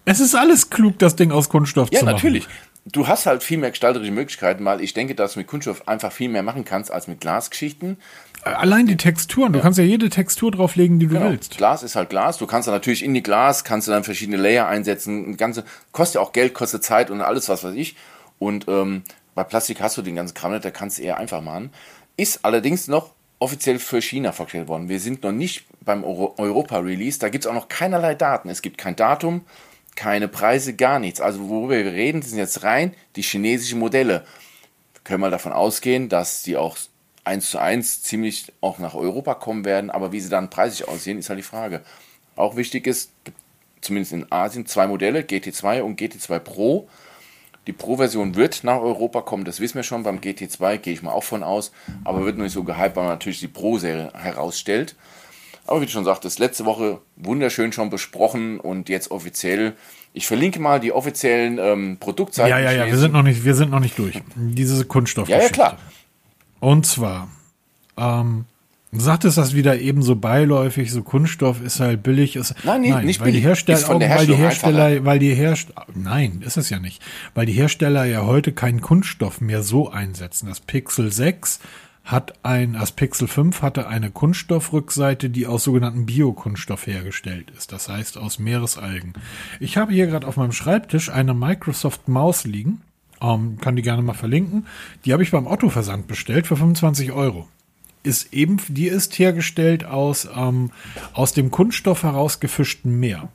Es ist alles klug, das Ding aus Kunststoff ja, zu machen. Ja, natürlich. Du hast halt viel mehr gestalterische Möglichkeiten, weil ich denke, dass du mit Kunststoff einfach viel mehr machen kannst als mit Glasgeschichten. Allein die Texturen, du kannst ja jede Textur drauflegen, die du genau. willst. Glas ist halt Glas. Du kannst dann natürlich in die Glas, kannst du dann verschiedene Layer einsetzen. Ganze, kostet ja auch Geld, kostet Zeit und alles, was weiß ich. Und ähm, bei Plastik hast du den ganzen Kram nicht, da kannst du eher einfach machen. Ist allerdings noch offiziell für China vorgestellt worden. Wir sind noch nicht beim Euro Europa-Release. Da gibt es auch noch keinerlei Daten. Es gibt kein Datum, keine Preise, gar nichts. Also worüber wir reden, sind jetzt rein die chinesischen Modelle. Wir können mal davon ausgehen, dass die auch eins zu eins ziemlich auch nach Europa kommen werden. Aber wie sie dann preislich aussehen, ist halt die Frage. Auch wichtig ist, zumindest in Asien, zwei Modelle, GT2 und GT2 Pro. Die Pro-Version wird nach Europa kommen, das wissen wir schon. Beim GT2 gehe ich mal auch von aus, aber wird noch nicht so gehypt, weil man natürlich die Pro-Serie herausstellt. Aber wie du schon sagtest, letzte Woche wunderschön schon besprochen und jetzt offiziell. Ich verlinke mal die offiziellen ähm, Produktseiten. Ja, ja, ja, wir sind noch nicht, wir sind noch nicht durch. Diese Kunststoff. Ja, ja, klar. Und zwar, ähm, sagtest das wieder eben so beiläufig, so Kunststoff ist halt billig. Ist, nein, nee, nein, nicht weil billig. Die Hersteller, auch, weil die Hersteller, weil die Hersteller, nein, ist es ja nicht, weil die Hersteller ja heute keinen Kunststoff mehr so einsetzen. Das Pixel 6 hat ein, das Pixel 5 hatte eine Kunststoffrückseite, die aus sogenannten Biokunststoff hergestellt ist. Das heißt aus Meeresalgen. Ich habe hier gerade auf meinem Schreibtisch eine Microsoft Maus liegen. Ähm, kann die gerne mal verlinken. Die habe ich beim Otto-Versand bestellt für 25 Euro ist eben, die ist hergestellt aus, ähm, aus dem Kunststoff herausgefischten Meer.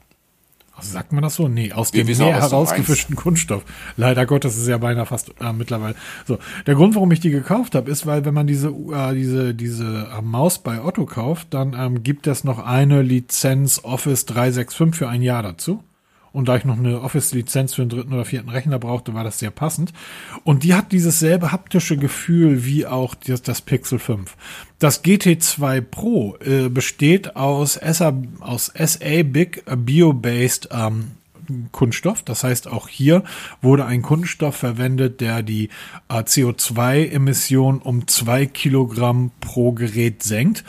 Also sagt man das so? Nee, aus dem Meer herausgefischten Kunststoff. Leider Gottes ist ja beinahe fast äh, mittlerweile. So, der Grund, warum ich die gekauft habe, ist, weil wenn man diese äh, diese diese äh, Maus bei Otto kauft, dann ähm, gibt es noch eine Lizenz Office 365 für ein Jahr dazu. Und da ich noch eine Office-Lizenz für einen dritten oder vierten Rechner brauchte, war das sehr passend. Und die hat dieses selbe haptische Gefühl wie auch das, das Pixel 5. Das GT2 Pro äh, besteht aus SA, aus SA Big Bio-Based ähm, Kunststoff. Das heißt, auch hier wurde ein Kunststoff verwendet, der die äh, CO2-Emission um zwei Kilogramm pro Gerät senkt.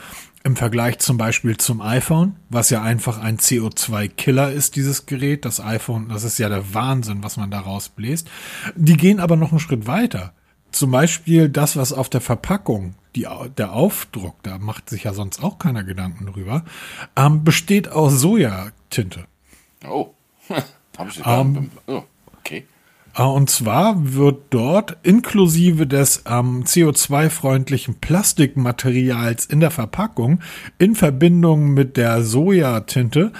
Im Vergleich zum Beispiel zum iPhone, was ja einfach ein CO2-Killer ist, dieses Gerät. Das iPhone, das ist ja der Wahnsinn, was man da rausbläst. Die gehen aber noch einen Schritt weiter. Zum Beispiel das, was auf der Verpackung, die, der Aufdruck, da macht sich ja sonst auch keiner Gedanken drüber, ähm, besteht aus Sojatinte. Oh. Habe ich um, ähm, oh, okay. Äh, und zwar wird dort inklusive des ähm, CO2-freundlichen Plastikmaterials in der Verpackung in Verbindung mit der Sojatinte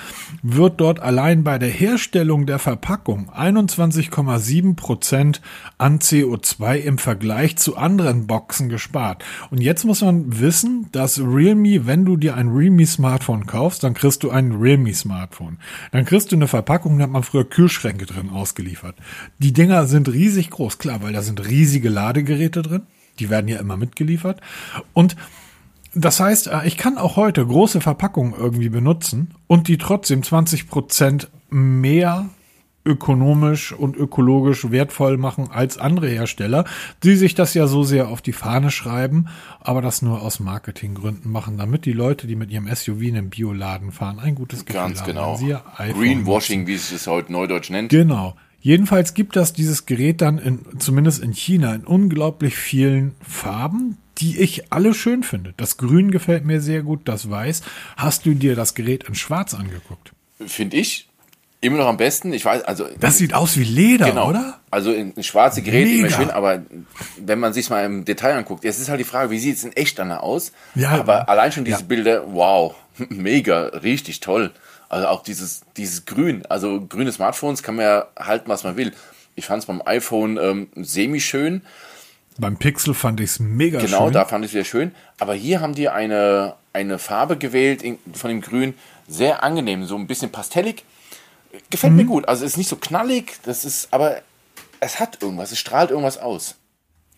wird dort allein bei der Herstellung der Verpackung 21,7 Prozent an CO2 im Vergleich zu anderen Boxen gespart. Und jetzt muss man wissen, dass Realme, wenn du dir ein Realme Smartphone kaufst, dann kriegst du ein Realme Smartphone. Dann kriegst du eine Verpackung, da hat man früher Kühlschränke drin ausgeliefert. Die Dinger sind riesig groß, klar, weil da sind riesige Ladegeräte drin. Die werden ja immer mitgeliefert. Und das heißt, äh, ich kann auch heute große Verpackungen irgendwie benutzen und die trotzdem 20 Prozent mehr ökonomisch und ökologisch wertvoll machen als andere Hersteller, die sich das ja so sehr auf die Fahne schreiben, aber das nur aus Marketinggründen machen, damit die Leute, die mit ihrem SUV in den Bioladen fahren, ein gutes Gefühl Ganz genau. Greenwashing, wie es es heute neudeutsch nennt. Genau. Jedenfalls gibt das dieses Gerät dann in, zumindest in China in unglaublich vielen Farben, die ich alle schön finde. Das Grün gefällt mir sehr gut, das Weiß. Hast du dir das Gerät in Schwarz angeguckt? Finde ich immer noch am besten. Ich weiß, also das sieht aus wie Leder, genau. oder? Also in, in schwarze Gerät immer schön, aber wenn man sich mal im Detail anguckt, jetzt ist halt die Frage, wie sieht es in echt dann aus? Ja, aber allein schon diese ja. Bilder, wow, mega, richtig toll. Also auch dieses, dieses Grün, also grüne Smartphones kann man ja halten, was man will. Ich fand es beim iPhone ähm, semi-schön. Beim Pixel fand ich es mega genau, schön. Genau, da fand ich es sehr schön. Aber hier haben die eine, eine Farbe gewählt in, von dem Grün, sehr angenehm, so ein bisschen pastellig. Gefällt mhm. mir gut. Also es ist nicht so knallig, das ist, aber es hat irgendwas, es strahlt irgendwas aus.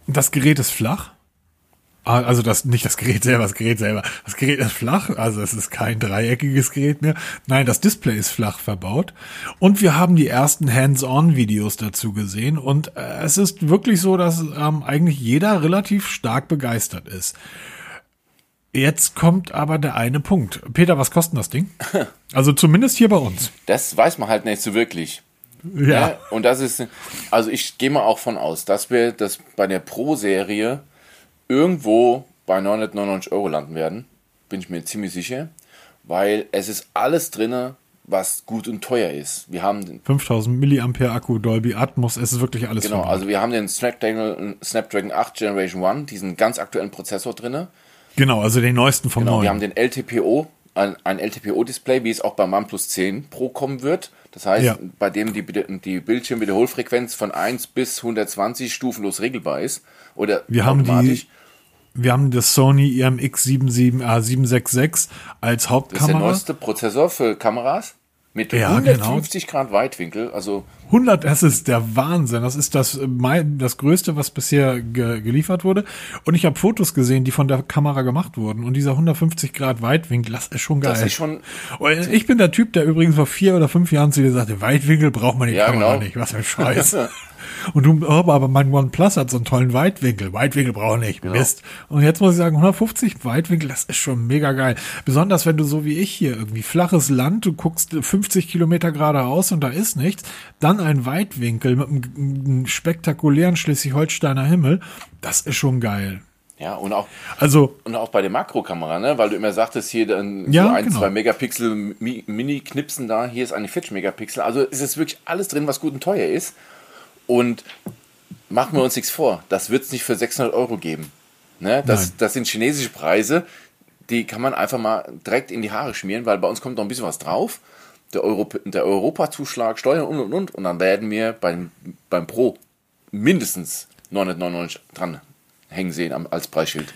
Das Gerät ist flach? Ah, also das nicht das Gerät selber, das Gerät selber. Das Gerät ist flach, also es ist kein dreieckiges Gerät mehr. Nein, das Display ist flach verbaut. Und wir haben die ersten Hands-on-Videos dazu gesehen. Und äh, es ist wirklich so, dass ähm, eigentlich jeder relativ stark begeistert ist. Jetzt kommt aber der eine Punkt. Peter, was kostet das Ding? Also zumindest hier bei uns. Das weiß man halt nicht so wirklich. Ja. ja und das ist, also ich gehe mal auch von aus, dass wir das bei der Pro-Serie irgendwo bei 999 Euro landen werden. Bin ich mir ziemlich sicher. Weil es ist alles drin, was gut und teuer ist. Wir haben den 5000 Milliampere Akku, Dolby Atmos, es ist wirklich alles Genau, also wir haben den Snapdragon, Snapdragon 8 Generation 1, diesen ganz aktuellen Prozessor drin. Genau, also den neuesten vom genau, neuen. Wir haben den LTPO, ein, ein LTPO-Display, wie es auch beim OnePlus 10 Pro kommen wird. Das heißt, ja. bei dem die, die Bildschirmwiederholfrequenz von 1 bis 120 stufenlos regelbar ist. Oder wir automatisch. Haben die wir haben das Sony IMX767 als Hauptkamera. Das ist der neueste Prozessor für Kameras mit ja, 150 genau. Grad Weitwinkel. Also 100, das ist der Wahnsinn. Das ist das, das Größte, was bisher ge geliefert wurde. Und ich habe Fotos gesehen, die von der Kamera gemacht wurden. Und dieser 150 Grad Weitwinkel, das ist schon geil. Das ist schon. ich bin der Typ, der übrigens vor vier oder fünf Jahren zu dir sagte, Weitwinkel braucht man die ja, Kamera genau. nicht. Was für ein Scheiß. Und du, oh, aber mein OnePlus hat so einen tollen Weitwinkel. Weitwinkel brauche ich nicht. Genau. Mist. Und jetzt muss ich sagen, 150 Weitwinkel, das ist schon mega geil. Besonders wenn du so wie ich hier irgendwie flaches Land, du guckst 50 Kilometer geradeaus und da ist nichts, dann ein Weitwinkel mit einem spektakulären Schleswig-Holsteiner Himmel, das ist schon geil. Ja, und auch, also, und auch bei der Makrokamera, ne? weil du immer sagtest, hier dann ja, so ein, genau. zwei Megapixel Mini-Knipsen da, hier ist eine 40 Megapixel. Also ist es wirklich alles drin, was gut und teuer ist. Und machen wir uns nichts vor, das wird es nicht für 600 Euro geben. Ne? Das, das sind chinesische Preise, die kann man einfach mal direkt in die Haare schmieren, weil bei uns kommt noch ein bisschen was drauf. Der, Europ der Europazuschlag, Steuern und und und. Und dann werden wir beim, beim Pro mindestens 999 dran hängen sehen als Preisschild.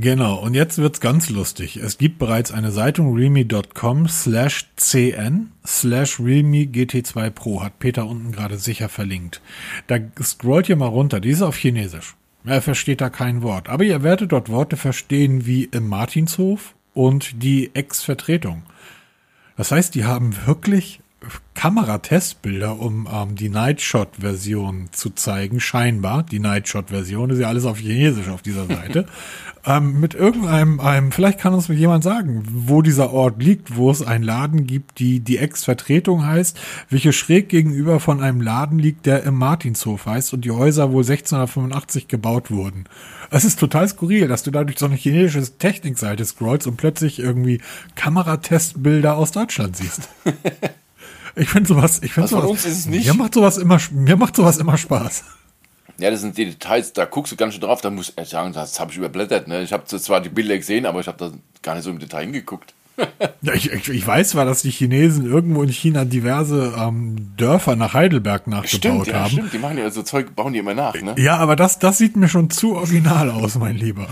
Genau, und jetzt wird's ganz lustig. Es gibt bereits eine Seite realme.com slash cn slash realme GT2 Pro, hat Peter unten gerade sicher verlinkt. Da scrollt ihr mal runter, die ist auf Chinesisch. Er versteht da kein Wort. Aber ihr werdet dort Worte verstehen wie im Martinshof und die Ex-Vertretung. Das heißt, die haben wirklich Kameratestbilder, um ähm, die Nightshot-Version zu zeigen, scheinbar. Die Nightshot-Version ist ja alles auf Chinesisch auf dieser Seite. ähm, mit irgendeinem, einem, vielleicht kann uns jemand sagen, wo dieser Ort liegt, wo es einen Laden gibt, die die Ex-Vertretung heißt, welche schräg gegenüber von einem Laden liegt, der im Martinshof heißt und die Häuser wohl 1685 gebaut wurden. Es ist total skurril, dass du da durch so eine chinesische Technikseite scrollst und plötzlich irgendwie Kameratestbilder aus Deutschland siehst. Ich finde sowas, ich finde sowas. von uns ist es nicht. Mir macht sowas immer, mir macht sowas immer Spaß. Ja, das sind die Details, da guckst du ganz schön drauf, da muss ich sagen, das habe ich überblättert. Ne? Ich habe zwar die Bilder gesehen, aber ich habe da gar nicht so im Detail hingeguckt. Ja, ich, ich, ich weiß zwar, dass die Chinesen irgendwo in China diverse ähm, Dörfer nach Heidelberg nachgebaut Stimmt, ja, haben. stimmt, die machen ja so Zeug, bauen die immer nach, ne? Ja, aber das, das sieht mir schon zu original aus, mein Lieber.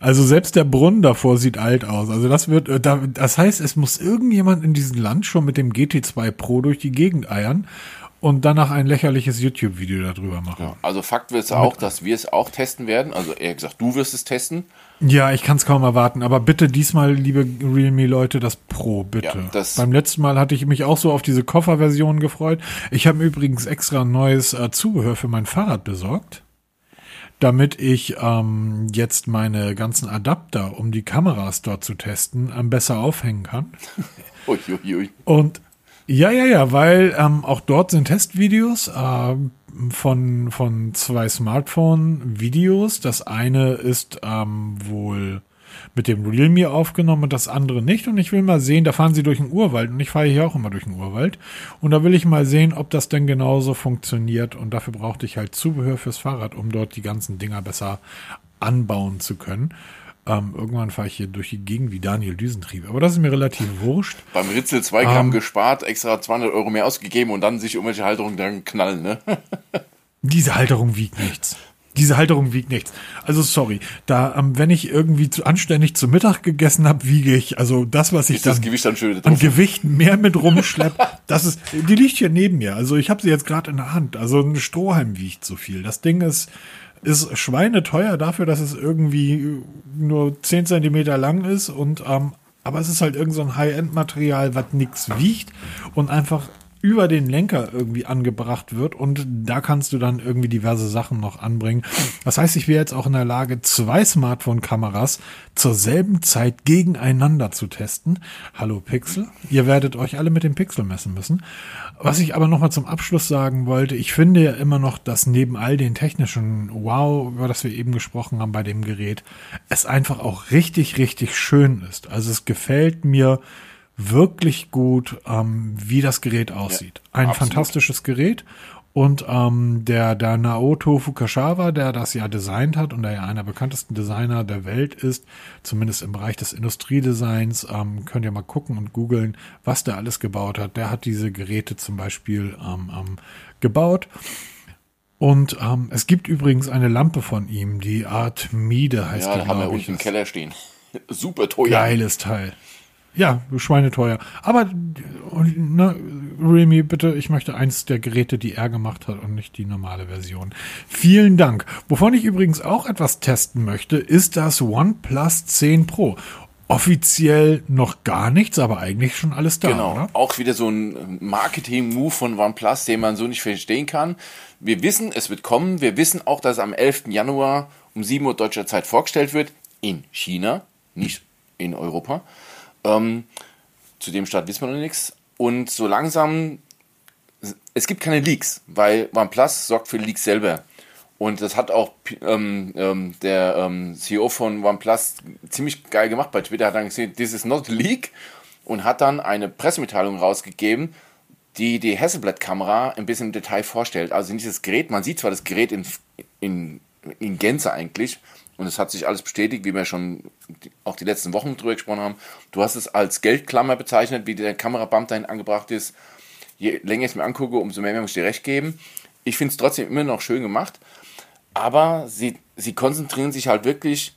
Also selbst der Brunnen davor sieht alt aus. Also das wird, äh, da, das heißt, es muss irgendjemand in diesem Land schon mit dem GT2 Pro durch die Gegend eiern und danach ein lächerliches YouTube-Video darüber machen. Ja, also Fakt wird es auch, dass wir es auch testen werden. Also eher gesagt, du wirst es testen. Ja, ich kann es kaum erwarten. Aber bitte diesmal, liebe Realme-Leute, das Pro, bitte. Ja, das- Beim letzten Mal hatte ich mich auch so auf diese Kofferversion gefreut. Ich habe übrigens extra ein neues äh, Zubehör für mein Fahrrad besorgt, damit ich ähm, jetzt meine ganzen Adapter, um die Kameras dort zu testen, ähm, besser aufhängen kann. Uiuiui. Und ja, ja, ja, weil ähm, auch dort sind Testvideos ähm, von, von zwei Smartphone-Videos. Das eine ist ähm, wohl mit dem Realme aufgenommen und das andere nicht. Und ich will mal sehen, da fahren sie durch den Urwald und ich fahre hier auch immer durch den Urwald. Und da will ich mal sehen, ob das denn genauso funktioniert. Und dafür brauchte ich halt Zubehör fürs Fahrrad, um dort die ganzen Dinger besser anbauen zu können. Ähm, irgendwann fahre ich hier durch die Gegend wie Daniel Düsentrieb. Aber das ist mir relativ wurscht. Beim Ritzel 2 Gramm gespart, extra 200 Euro mehr ausgegeben und dann sich irgendwelche Halterungen dann knallen, ne? Diese Halterung wiegt nichts. Diese Halterung wiegt nichts. Also sorry, da ähm, wenn ich irgendwie zu anständig zu Mittag gegessen habe, wiege ich also das, was ich Ist das dann Gewicht dann schön an? Gewicht mehr mit rumschlepp. das ist, die liegt hier neben mir. Also ich habe sie jetzt gerade in der Hand. Also ein Strohhalm wiegt so viel. Das Ding ist ist schweineteuer dafür, dass es irgendwie nur 10 Zentimeter lang ist und ähm, aber es ist halt irgend so ein High-End-Material, was nichts wiegt und einfach über den Lenker irgendwie angebracht wird und da kannst du dann irgendwie diverse Sachen noch anbringen. Das heißt, ich wäre jetzt auch in der Lage, zwei Smartphone-Kameras zur selben Zeit gegeneinander zu testen. Hallo Pixel, ihr werdet euch alle mit dem Pixel messen müssen. Was ich aber nochmal zum Abschluss sagen wollte, ich finde ja immer noch, dass neben all den technischen Wow, über das wir eben gesprochen haben bei dem Gerät, es einfach auch richtig, richtig schön ist. Also es gefällt mir wirklich gut, ähm, wie das Gerät aussieht. Ein absolut. fantastisches Gerät. Und ähm, der, der Naoto Fukasawa, der das ja designt hat und der ja einer der bekanntesten Designer der Welt ist, zumindest im Bereich des Industriedesigns, ähm, könnt ihr mal gucken und googeln, was der alles gebaut hat. Der hat diese Geräte zum Beispiel ähm, ähm, gebaut. Und ähm, es gibt übrigens eine Lampe von ihm, die Artmide heißt Ja, die, da haben wir unten im Keller stehen. Super teuer. Geiles Teil. Ja, schweineteuer. Aber ne, Realme, bitte, ich möchte eins der Geräte, die er gemacht hat und nicht die normale Version. Vielen Dank. Wovon ich übrigens auch etwas testen möchte, ist das OnePlus 10 Pro. Offiziell noch gar nichts, aber eigentlich schon alles da, Genau. oder? Auch wieder so ein Marketing-Move von OnePlus, den man so nicht verstehen kann. Wir wissen, es wird kommen. Wir wissen auch, dass es am 11. Januar um 7 Uhr deutscher Zeit vorgestellt wird. In China, nicht in Europa. Ähm, zu dem Start wissen wir noch nichts. Und so langsam, es gibt keine Leaks, weil OnePlus sorgt für Leaks selber. Und das hat auch ähm, ähm, der ähm, CEO von OnePlus ziemlich geil gemacht bei Twitter. Hat dann gesehen, this is not a leak. Und hat dann eine Pressemitteilung rausgegeben, die die Hasselblad-Kamera ein bisschen im Detail vorstellt. Also nicht das Gerät, man sieht zwar das Gerät in, in, in Gänze eigentlich. Und es hat sich alles bestätigt, wie wir schon auch die letzten Wochen drüber gesprochen haben. Du hast es als Geldklammer bezeichnet, wie der Kamerabump dahin angebracht ist. Je länger ich es mir angucke, umso mehr muss ich dir recht geben. Ich finde es trotzdem immer noch schön gemacht. Aber sie, sie konzentrieren sich halt wirklich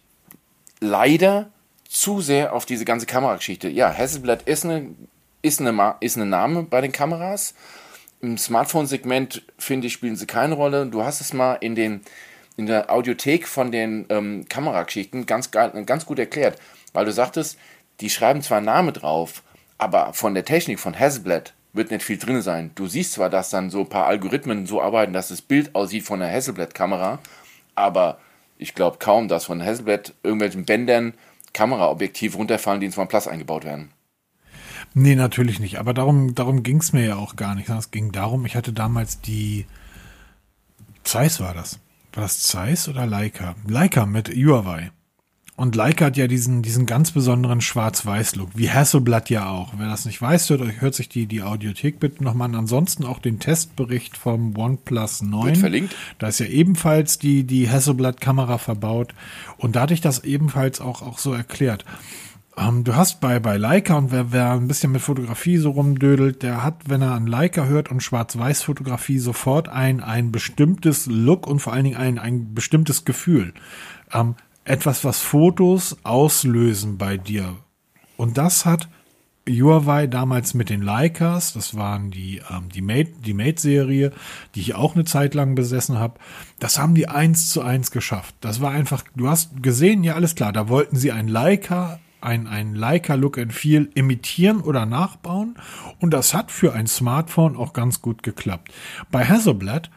leider zu sehr auf diese ganze Kamerageschichte. Ja, Hasselblad ist eine, ist eine, ist eine Name bei den Kameras. Im Smartphone-Segment, finde ich, spielen sie keine Rolle. Du hast es mal in, den, in der Audiothek von den ähm, Kamerageschichten ganz, ganz gut erklärt, weil du sagtest, die schreiben zwar Name drauf, aber von der Technik von Hasselblad wird nicht viel drin sein. Du siehst zwar, dass dann so ein paar Algorithmen so arbeiten, dass das Bild aussieht von der Hasselblad-Kamera, aber ich glaube kaum, dass von Hasselblad irgendwelchen Bändern Kameraobjektive runterfallen, die ins OnePlus eingebaut werden. Nee, natürlich nicht. Aber darum, darum ging es mir ja auch gar nicht. Es ging darum, ich hatte damals die Zeiss war das. War das Zeiss oder Leica? Leica mit Huawei. Und Leica hat ja diesen, diesen ganz besonderen Schwarz-Weiß-Look, wie Hasselblad ja auch. Wer das nicht weiß, hört, hört sich die, die Audiothek bitte nochmal an. Ansonsten auch den Testbericht vom OnePlus 9. Wird verlinkt. Da ist ja ebenfalls die, die Hasselblad-Kamera verbaut. Und da hatte ich das ebenfalls auch, auch so erklärt. Ähm, du hast bei, bei Leica und wer, wer ein bisschen mit Fotografie so rumdödelt, der hat, wenn er an Leica hört und Schwarz-Weiß-Fotografie, sofort ein, ein bestimmtes Look und vor allen Dingen ein, ein bestimmtes Gefühl. Ähm, etwas, was Fotos auslösen bei dir. Und das hat Huawei damals mit den Leicas, das waren die, ähm, die Mate, die Mate-Serie, die ich auch eine Zeit lang besessen habe, das haben die eins zu eins geschafft. Das war einfach, du hast gesehen, ja alles klar, da wollten sie ein Leica, ein, ein Leica Look and Feel imitieren oder nachbauen und das hat für ein Smartphone auch ganz gut geklappt. Bei Hasselblad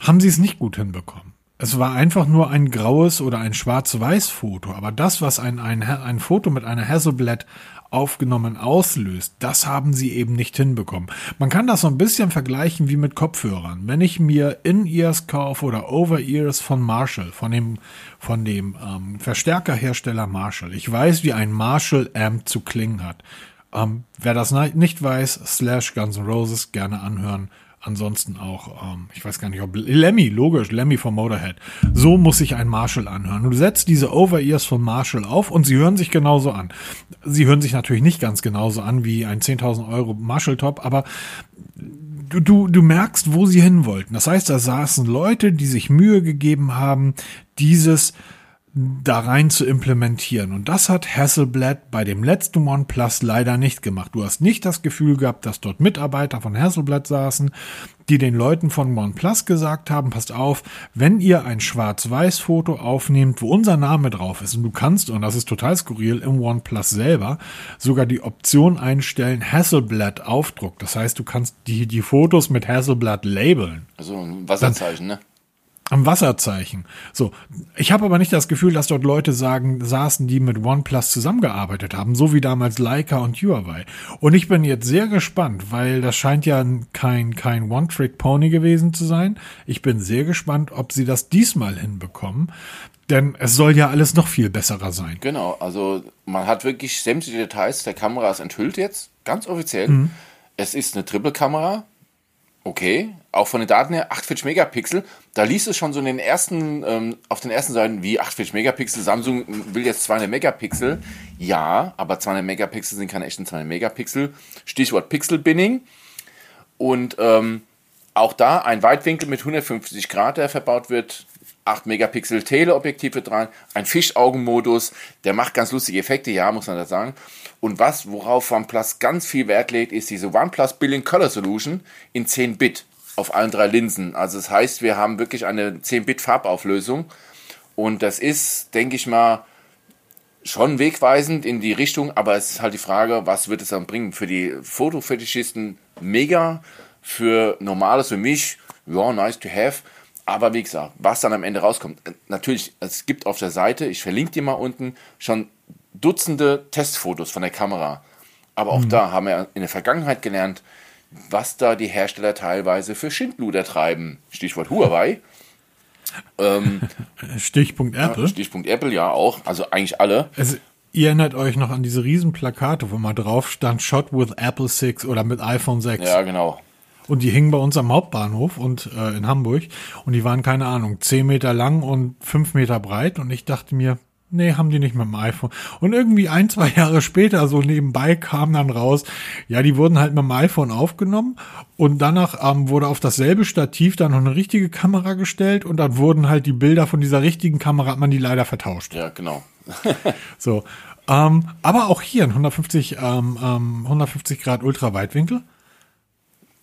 haben sie es nicht gut hinbekommen. Es war einfach nur ein graues oder ein schwarz-weiß-Foto. Aber das, was ein, ein, ein Foto mit einer Hasselblad aufgenommen auslöst, das haben sie eben nicht hinbekommen. Man kann das so ein bisschen vergleichen wie mit Kopfhörern. Wenn ich mir In-Ears kaufe oder Over-Ears von Marshall, von dem, von dem ähm, Verstärkerhersteller Marshall, ich weiß, wie ein Marshall-Amp zu klingen hat. Ähm, wer das nicht weiß, slash Guns N' Roses gerne anhören ansonsten auch, ähm, ich weiß gar nicht, ob Lemmy, logisch, Lemmy von Motorhead. So muss sich ein Marshall anhören. du setzt diese Over-Ears von Marshall auf und sie hören sich genauso an. Sie hören sich natürlich nicht ganz genauso an wie ein 10.000 Euro Marshall-Top, aber du, du, du merkst, wo sie hin wollten. Das heißt, da saßen Leute, die sich Mühe gegeben haben, dieses da rein zu implementieren. Und das hat Hasselblad bei dem letzten OnePlus leider nicht gemacht. Du hast nicht das Gefühl gehabt, dass dort Mitarbeiter von Hasselblad saßen, die den Leuten von OnePlus gesagt haben, passt auf, wenn ihr ein Schwarz-Weiß-Foto aufnehmt, wo unser Name drauf ist, und du kannst, und das ist total skurril, im OnePlus selber sogar die Option einstellen, Hasselblad Aufdruck. Das heißt, du kannst die, die Fotos mit Hasselblad labeln. Also ein Wasserzeichen, ne? Am Wasserzeichen. So, ich habe aber nicht das Gefühl, dass dort Leute sagen, saßen, die mit OnePlus zusammengearbeitet haben, so wie damals Leica und Huawei. Und ich bin jetzt sehr gespannt, weil das scheint ja kein kein One-Trick-Pony gewesen zu sein. Ich bin sehr gespannt, ob sie das diesmal hinbekommen, denn es soll ja alles noch viel besserer sein. Genau, also man hat wirklich sämtliche Details der Kameras enthüllt jetzt, ganz offiziell. Mhm. Es ist eine Triple-Kamera, Okay, auch von den Daten her 48 Megapixel. Da liest es schon so in den ersten, ähm, auf den ersten Seiten wie 48 Megapixel. Samsung will jetzt 200 Megapixel. Ja, aber 200 Megapixel sind keine echten 200 Megapixel. Stichwort Pixel-Binning. Und ähm, auch da ein Weitwinkel mit 150 Grad, der verbaut wird. 8 Megapixel Teleobjektive dran, ein Fischaugenmodus, der macht ganz lustige Effekte, ja, muss man da sagen. Und was, worauf OnePlus ganz viel Wert legt, ist diese OnePlus Billion Color Solution in 10 Bit auf allen drei Linsen. Also das heißt, wir haben wirklich eine 10 Bit Farbauflösung und das ist, denke ich mal, schon wegweisend in die Richtung, aber es ist halt die Frage, was wird es dann bringen? Für die Fotofetischisten mega, für Normales, für mich, ja, nice to have. Aber wie gesagt, was dann am Ende rauskommt, natürlich, es gibt auf der Seite, ich verlinke dir mal unten, schon Dutzende Testfotos von der Kamera. Aber auch mhm. da haben wir in der Vergangenheit gelernt, was da die Hersteller teilweise für Schindluder treiben. Stichwort Huawei. ähm, Stichpunkt Apple. Stichpunkt Apple, ja auch. Also eigentlich alle. Also, ihr erinnert euch noch an diese Riesenplakate, wo mal drauf stand, Shot with Apple 6 oder mit iPhone 6. Ja, genau. Und die hingen bei uns am Hauptbahnhof und äh, in Hamburg. Und die waren, keine Ahnung, 10 Meter lang und 5 Meter breit. Und ich dachte mir, Nee, haben die nicht mit dem iPhone. Und irgendwie ein, zwei Jahre später, so nebenbei, kam dann raus, ja, die wurden halt mit dem iPhone aufgenommen und danach ähm, wurde auf dasselbe Stativ dann noch eine richtige Kamera gestellt und dann wurden halt die Bilder von dieser richtigen Kamera, hat man die leider vertauscht. Ja, genau. so. Ähm, aber auch hier ein 150, ähm, ähm, 150 Grad Ultraweitwinkel.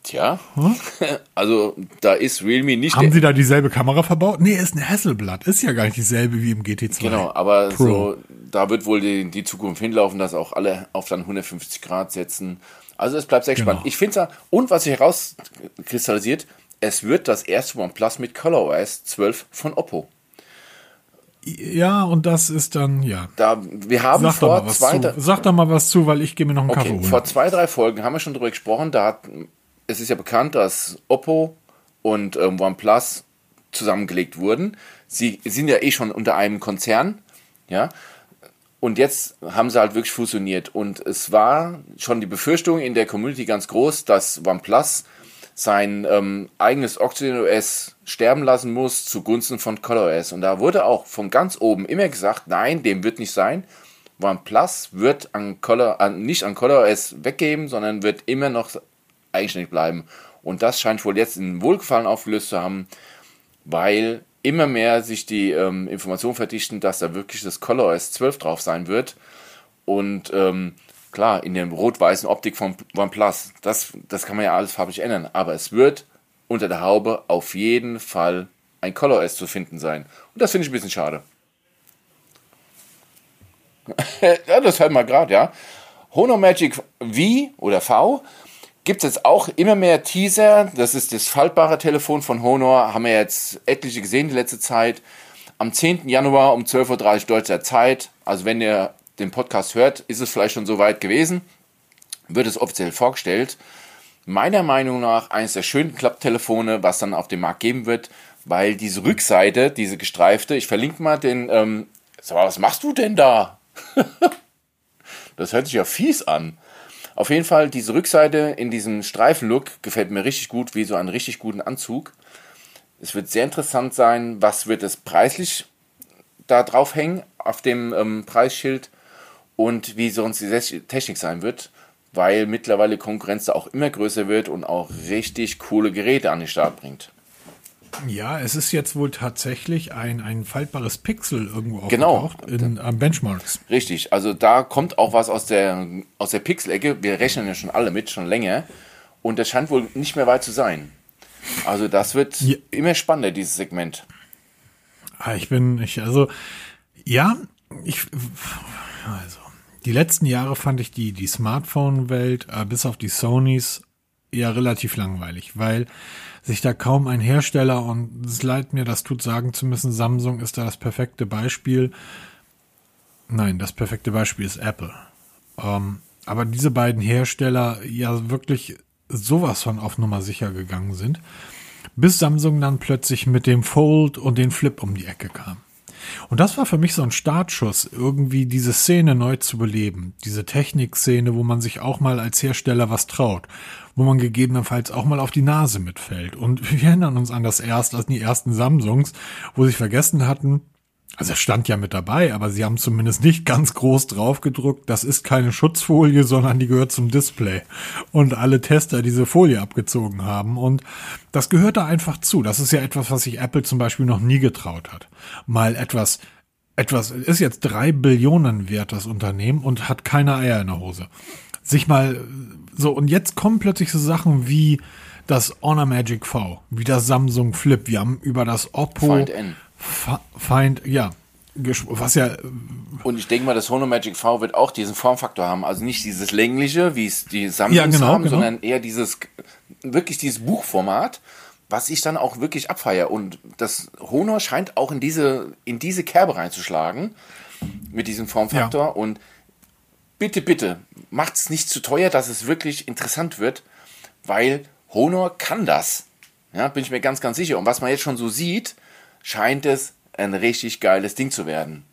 Tja, hm? also da ist Realme nicht. Haben Sie da dieselbe Kamera verbaut? Nee, ist eine Hasselblatt. Ist ja gar nicht dieselbe wie im GT2. Genau, aber Pro. so, da wird wohl die, die Zukunft hinlaufen, dass auch alle auf dann 150 Grad setzen. Also es bleibt sehr genau. spannend. Ich finde es und was sich herauskristallisiert, es wird das erste OnePlus mit ColorOS 12 von Oppo. Ja, und das ist dann, ja. Da, wir haben Sag vor zwei, zu. Sag doch mal was zu, weil ich gehe mir noch einen okay, Kaffee holen. Vor zwei, drei Folgen haben wir schon drüber gesprochen. Da hat, es ist ja bekannt, dass Oppo und ähm, OnePlus zusammengelegt wurden. Sie sind ja eh schon unter einem Konzern, ja. Und jetzt haben sie halt wirklich fusioniert. Und es war schon die Befürchtung in der Community ganz groß, dass OnePlus sein ähm, eigenes OS sterben lassen muss zugunsten von ColorOS. Und da wurde auch von ganz oben immer gesagt, nein, dem wird nicht sein. OnePlus wird an Color, an, nicht an ColorOS weggeben, sondern wird immer noch eigenständig bleiben. Und das scheint wohl jetzt in Wohlgefallen aufgelöst zu haben, weil immer mehr sich die ähm, Informationen verdichten, dass da wirklich das ColorOS 12 drauf sein wird. Und ähm, klar, in der rot-weißen Optik von OnePlus, das, das kann man ja alles farblich ändern, aber es wird unter der Haube auf jeden Fall ein ColorOS zu finden sein. Und das finde ich ein bisschen schade. ja, das halt mal gerade, ja. Honor Magic V oder V gibt es jetzt auch immer mehr Teaser. Das ist das faltbare Telefon von Honor. Haben wir jetzt etliche gesehen die letzte Zeit. Am 10. Januar um 12.30 Uhr deutscher Zeit. Also wenn ihr den Podcast hört, ist es vielleicht schon so weit gewesen. Wird es offiziell vorgestellt. Meiner Meinung nach eines der schönen Klapptelefone, was dann auf dem Markt geben wird, weil diese Rückseite, diese gestreifte, ich verlinke mal den, ähm, sag mal, was machst du denn da? das hört sich ja fies an. Auf jeden Fall, diese Rückseite in diesem Streifenlook gefällt mir richtig gut, wie so einen richtig guten Anzug. Es wird sehr interessant sein, was wird es preislich da drauf hängen, auf dem ähm, Preisschild und wie sonst die Technik sein wird, weil mittlerweile Konkurrenz da auch immer größer wird und auch richtig coole Geräte an den Start bringt. Ja, es ist jetzt wohl tatsächlich ein, ein faltbares Pixel irgendwo genau. in äh, Benchmarks. Richtig, also da kommt auch was aus der, aus der Pixel-Ecke. Wir rechnen ja schon alle mit, schon länger. Und das scheint wohl nicht mehr weit zu sein. Also das wird ja. immer spannender, dieses Segment. Ah, ich bin, ich, also, ja, ich, also, die letzten Jahre fand ich die, die Smartphone-Welt, äh, bis auf die Sonys, ja relativ langweilig, weil sich da kaum ein Hersteller und es leid mir, das tut sagen zu müssen, Samsung ist da das perfekte Beispiel. Nein, das perfekte Beispiel ist Apple. Ähm, aber diese beiden Hersteller ja wirklich sowas von auf Nummer sicher gegangen sind, bis Samsung dann plötzlich mit dem Fold und den Flip um die Ecke kam. Und das war für mich so ein Startschuss, irgendwie diese Szene neu zu beleben. Diese Technikszene, wo man sich auch mal als Hersteller was traut wo man gegebenenfalls auch mal auf die Nase mitfällt. Und wir erinnern uns an das erste, an die ersten Samsungs, wo sie vergessen hatten, also es stand ja mit dabei, aber sie haben zumindest nicht ganz groß drauf gedruckt, das ist keine Schutzfolie, sondern die gehört zum Display. Und alle Tester diese Folie abgezogen haben. Und das gehört da einfach zu. Das ist ja etwas, was sich Apple zum Beispiel noch nie getraut hat. Mal etwas, etwas, ist jetzt drei Billionen wert, das Unternehmen, und hat keine Eier in der Hose. Sich mal so, und jetzt kommen plötzlich so Sachen wie das Honor Magic V, wie das Samsung Flip. Wir haben über das Oppo Find N. Find, ja, was ja. Und ich denke mal, das Honor Magic V wird auch diesen Formfaktor haben. Also nicht dieses längliche, wie es die Samsungs ja, genau, haben, genau. sondern eher dieses, wirklich dieses Buchformat, was ich dann auch wirklich abfeiere. Und das Honor scheint auch in diese, in diese Kerbe reinzuschlagen mit diesem Formfaktor. Ja. Und bitte, bitte, macht es nicht zu teuer, dass es wirklich interessant wird, weil Honor kann das. Ja, bin ich mir ganz, ganz sicher. Und was man jetzt schon so sieht, scheint es ein richtig geiles Ding zu werden.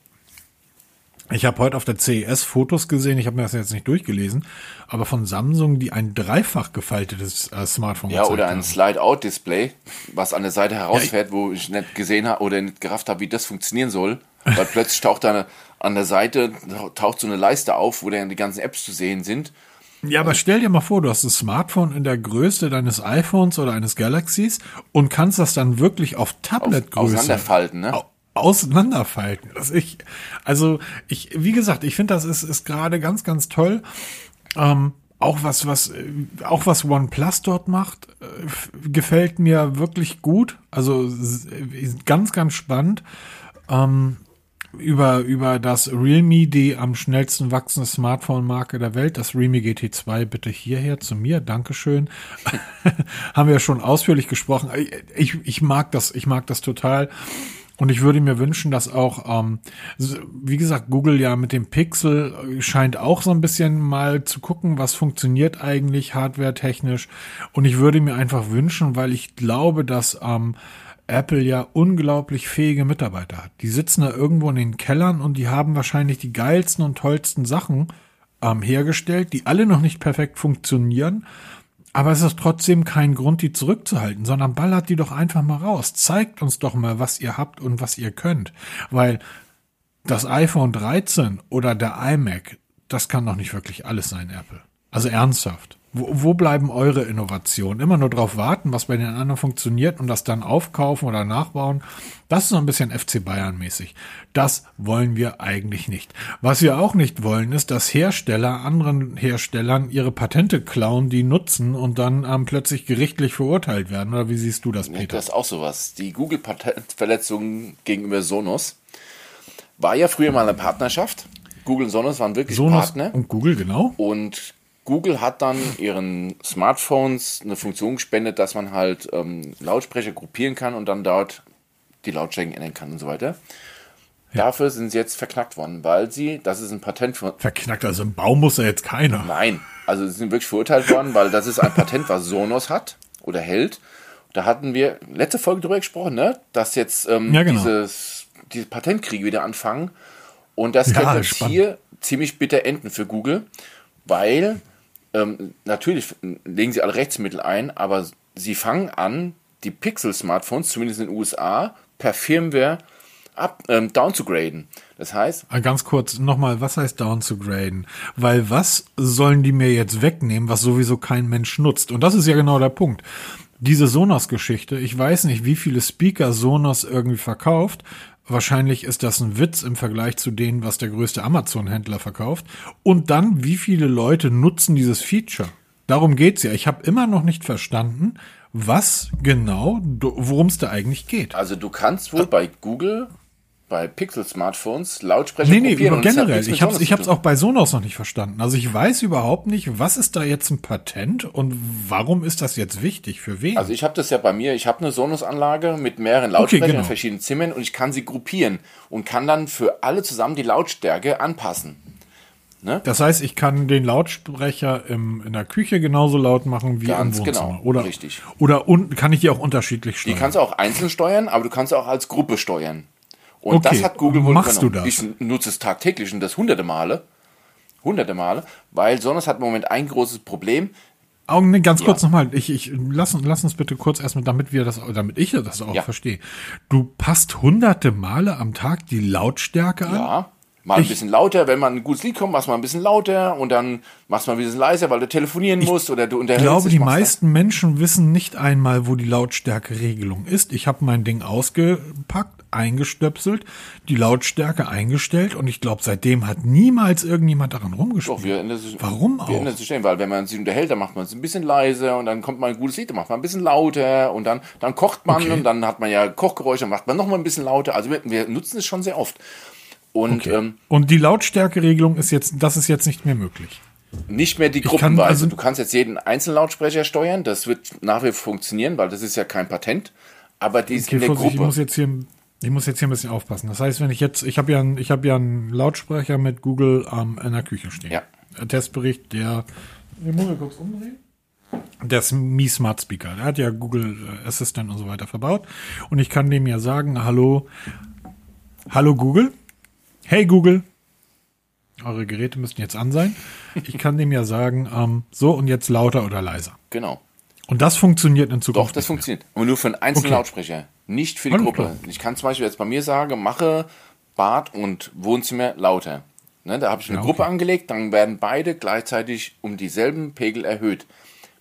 Ich habe heute auf der CES Fotos gesehen, ich habe mir das jetzt nicht durchgelesen, aber von Samsung, die ein dreifach gefaltetes äh, Smartphone Ja, oder ein Slide-Out-Display, was an der Seite herausfährt, ja, wo ich nicht gesehen habe oder nicht gerafft habe, wie das funktionieren soll. Weil plötzlich taucht da eine, an der Seite taucht so eine Leiste auf, wo dann die ganzen Apps zu sehen sind. Ja, aber stell dir mal vor, du hast ein Smartphone in der Größe deines iPhones oder eines Galaxies und kannst das dann wirklich auf Tabletgröße auseinanderfalten, ne? auseinanderfalten. Also ich, also ich, wie gesagt, ich finde, das ist, ist gerade ganz, ganz toll. Ähm, auch was, was, auch was OnePlus dort macht, äh, gefällt mir wirklich gut. Also ganz, ganz spannend. Ähm, über, über das Realme, die am schnellsten wachsende Smartphone-Marke der Welt, das Realme GT2, bitte hierher zu mir, Dankeschön. Haben wir schon ausführlich gesprochen. Ich, ich mag das, ich mag das total. Und ich würde mir wünschen, dass auch, ähm, wie gesagt, Google ja mit dem Pixel scheint auch so ein bisschen mal zu gucken, was funktioniert eigentlich hardware-technisch. Und ich würde mir einfach wünschen, weil ich glaube, dass ähm, Apple ja unglaublich fähige Mitarbeiter hat. Die sitzen da irgendwo in den Kellern und die haben wahrscheinlich die geilsten und tollsten Sachen ähm, hergestellt, die alle noch nicht perfekt funktionieren aber es ist trotzdem kein Grund, die zurückzuhalten, sondern ballert die doch einfach mal raus. Zeigt uns doch mal, was ihr habt und was ihr könnt. Weil das iPhone 13 oder der iMac, das kann doch nicht wirklich alles sein, Apple. Also ernsthaft. Wo, wo bleiben eure Innovationen? Immer nur darauf warten, was bei den anderen funktioniert und das dann aufkaufen oder nachbauen. Das ist so ein bisschen FC Bayern mäßig. Das wollen wir eigentlich nicht. Was wir auch nicht wollen, ist, dass Hersteller anderen Herstellern ihre Patente klauen, die nutzen und dann ähm, plötzlich gerichtlich verurteilt werden. Oder wie siehst du das, Peter? Das ist auch sowas. Die Google-Patentverletzung gegenüber Sonos war ja früher mal eine Partnerschaft. Google und Sonos waren wirklich Sonos Partner. Und Google, genau. Und Google hat dann ihren Smartphones eine Funktion gespendet, dass man halt ähm, Lautsprecher gruppieren kann und dann dort die Lautstärken ändern kann und so weiter. Ja. Dafür sind sie jetzt verknackt worden, weil sie, das ist ein Patent von. Verknackt, also im Baum muss ja jetzt keiner. Nein, also sie sind wirklich verurteilt worden, weil das ist ein Patent, was Sonos hat oder hält. Da hatten wir letzte Folge drüber gesprochen, ne? dass jetzt ähm, ja, genau. dieses, diese Patentkriege wieder anfangen. Und das ja, könnte jetzt hier ziemlich bitter enden für Google, weil ähm, natürlich legen sie alle Rechtsmittel ein, aber sie fangen an, die Pixel-Smartphones, zumindest in den USA, per Firmware ab, ähm, down zu graden. Das heißt. Ah, ganz kurz nochmal, was heißt down zu graden? Weil was sollen die mir jetzt wegnehmen, was sowieso kein Mensch nutzt? Und das ist ja genau der Punkt. Diese Sonos-Geschichte, ich weiß nicht, wie viele Speaker Sonos irgendwie verkauft, Wahrscheinlich ist das ein Witz im Vergleich zu denen, was der größte Amazon-Händler verkauft. Und dann, wie viele Leute nutzen dieses Feature? Darum geht's ja. Ich habe immer noch nicht verstanden, was genau, worum es da eigentlich geht. Also du kannst wohl bei Google bei Pixel-Smartphones Lautsprecher nee, nee, kopieren. generell. Ich habe ich hab's auch bei Sonos noch nicht verstanden. Also ich weiß überhaupt nicht, was ist da jetzt ein Patent und warum ist das jetzt wichtig? Für wen? Also ich habe das ja bei mir. Ich habe eine Sonos-Anlage mit mehreren Lautsprechern okay, genau. in verschiedenen Zimmern und ich kann sie gruppieren und kann dann für alle zusammen die Lautstärke anpassen. Ne? Das heißt, ich kann den Lautsprecher im, in der Küche genauso laut machen wie Ganz im Wohnzimmer. Genau, oder, richtig. Oder un, kann ich die auch unterschiedlich steuern? Die kannst du auch einzeln steuern, aber du kannst auch als Gruppe steuern. Und okay. das hat Google wohl Machst du das? Ich nutze es tagtäglich und das hunderte Male. Hunderte Male, weil Sonos hat im Moment ein großes Problem. Augen, ganz ja. kurz nochmal. Ich, ich, lass, lass uns bitte kurz erstmal, damit wir das, damit ich das auch ja. verstehe. Du passt hunderte Male am Tag die Lautstärke an? Ja. Mal ich, ein bisschen lauter, wenn man ein gutes Lied kommt, machst mal ein bisschen lauter und dann machst du mal ein bisschen leiser, weil du telefonieren musst oder du unterhältst Ich glaube, die meisten Menschen wissen nicht einmal, wo die Lautstärkeregelung ist. Ich habe mein Ding ausgepackt, eingestöpselt, die Lautstärke eingestellt und ich glaube, seitdem hat niemals irgendjemand daran rumgespielt. Doch, wir ändern sich, Warum auch? Wir ändern sich stellen, weil wenn man sich unterhält, dann macht man es ein bisschen leiser und dann kommt mal ein gutes Lied, dann macht man ein bisschen lauter und dann, dann kocht man okay. und dann hat man ja Kochgeräusche, dann macht man noch mal ein bisschen lauter. Also wir, wir nutzen es schon sehr oft. Und, okay. ähm, und die Lautstärkeregelung ist jetzt, das ist jetzt nicht mehr möglich. Nicht mehr die Gruppenweise. Kann also du kannst jetzt jeden Einzellautsprecher steuern, das wird nach wie vor funktionieren, weil das ist ja kein Patent. Aber die ist okay, in der Gruppe. Ich muss jetzt hier, ich muss jetzt hier ein bisschen aufpassen. Das heißt, wenn ich jetzt, ich habe ja, ich habe ja einen Lautsprecher mit Google ähm, in der Küche stehen. Ja. Ein Testbericht, der, ich muss mal kurz umdrehen. Der ist Mi Smart Speaker. Der hat ja Google äh, Assistant und so weiter verbaut. Und ich kann dem ja sagen, hallo, hallo Google Hey Google, eure Geräte müssten jetzt an sein. Ich kann dem ja sagen, ähm, so und jetzt lauter oder leiser. Genau. Und das funktioniert in Zukunft. Doch, das funktioniert. Aber nur für einen einzelnen Okay. Lautsprecher, nicht für die Gruppe. Ich kann zum Beispiel jetzt bei mir sagen, mache Bad und Wohnzimmer lauter. Ne, da habe ich eine Ja, Gruppe okay. angelegt, dann werden beide gleichzeitig um dieselben Pegel erhöht.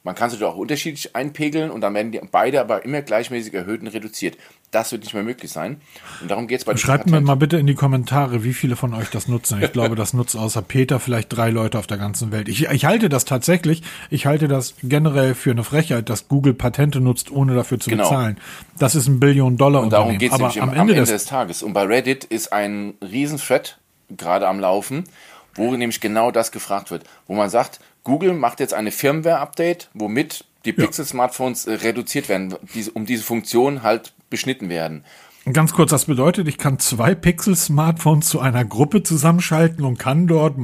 Man kann sich auch unterschiedlich einpegeln und dann werden die beide aber immer gleichmäßig erhöht und reduziert. Das wird nicht mehr möglich sein. Und darum geht es bei Schreibt mir mal bitte in die Kommentare, wie viele von euch das nutzen. Ich glaube, das nutzt außer Peter vielleicht drei Leute auf der ganzen Welt. Ich, ich halte das tatsächlich, ich halte das generell für eine Frechheit, dass Google Patente nutzt, ohne dafür zu Genau. bezahlen. Das ist ein Billion-Dollar-Unternehmen. Darum geht es am am, Ende Ende des, des Tages. Und bei Reddit ist ein riesen Thread gerade am Laufen, wo nämlich genau das gefragt wird. Wo man sagt, Google macht jetzt eine Firmware-Update, womit die Pixel-Smartphones äh, reduziert werden, um diese Funktion halt beschnitten werden. Ganz kurz, das bedeutet, ich kann zwei Pixel-Smartphones zu einer Gruppe zusammenschalten und kann dort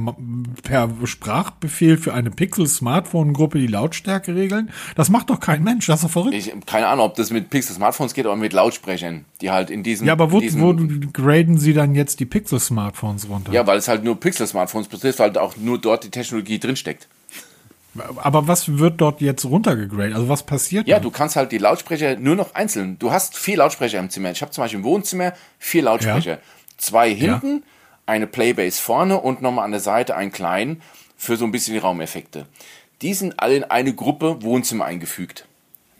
per Sprachbefehl für eine Pixel-Smartphone-Gruppe die Lautstärke regeln. Das macht doch kein Mensch, das ist doch verrückt. Ich keine Ahnung, ob das mit Pixel-Smartphones geht oder mit Lautsprechern, die halt in diesem... ja, aber wo, wo graden sie dann jetzt die Pixel-Smartphones runter? Ja, weil es halt nur Pixel-Smartphones betrifft, weil auch nur dort die Technologie drinsteckt. Aber was wird dort jetzt runtergegradet? Also was passiert? Ja, dann? du kannst halt die Lautsprecher nur noch einzeln. Du hast vier Lautsprecher im Zimmer. Ich habe zum Beispiel im Wohnzimmer vier Lautsprecher. Ja. Zwei hinten, eine Playbase vorne und nochmal an der Seite einen kleinen für so ein bisschen die Raumeffekte. Die sind alle in eine Gruppe Wohnzimmer eingefügt.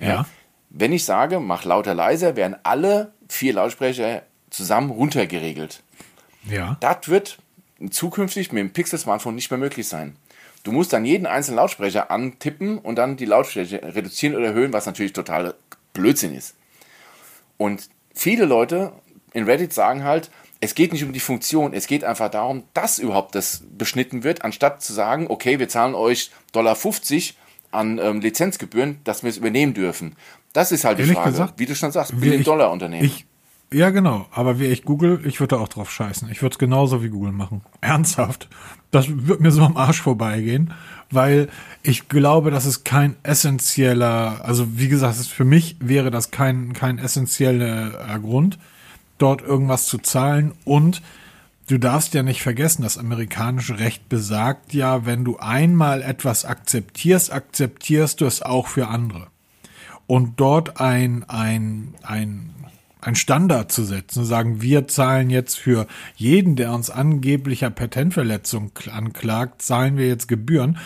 Ja. Wenn ich sage, mach lauter leiser, werden alle vier Lautsprecher zusammen runtergeregelt. Ja. Das wird zukünftig mit dem Pixel-Smartphone nicht mehr möglich sein. Du musst dann jeden einzelnen Lautsprecher antippen und dann die Lautstärke reduzieren oder erhöhen, was natürlich total Blödsinn ist. Und viele Leute in Reddit sagen halt, es geht nicht um die Funktion, es geht einfach darum, dass überhaupt das beschnitten wird, anstatt zu sagen, okay, wir zahlen euch Dollar 50 an ähm, Lizenzgebühren, dass wir es übernehmen dürfen. Das ist halt die Ehrlich Frage. gesagt, Wie du schon sagst, Wie Billion ich- Dollar Unternehmen. Ich, ja, genau. Aber wie ich Google, ich würde da auch drauf scheißen. Ich würde es genauso wie Google machen. Ernsthaft. Das wird mir so am Arsch vorbeigehen, weil ich glaube, das ist kein essentieller, also wie gesagt, es- für mich wäre das kein, kein essentieller Grund, dort irgendwas zu zahlen und Du darfst ja nicht vergessen, das amerikanische Recht besagt ja, wenn du einmal etwas akzeptierst, akzeptierst du es auch für andere und dort ein, ein, ein, ein Standard zu setzen, sagen, wir zahlen jetzt für jeden, der uns angeblicher Patentverletzung kl- anklagt, zahlen wir jetzt Gebühren.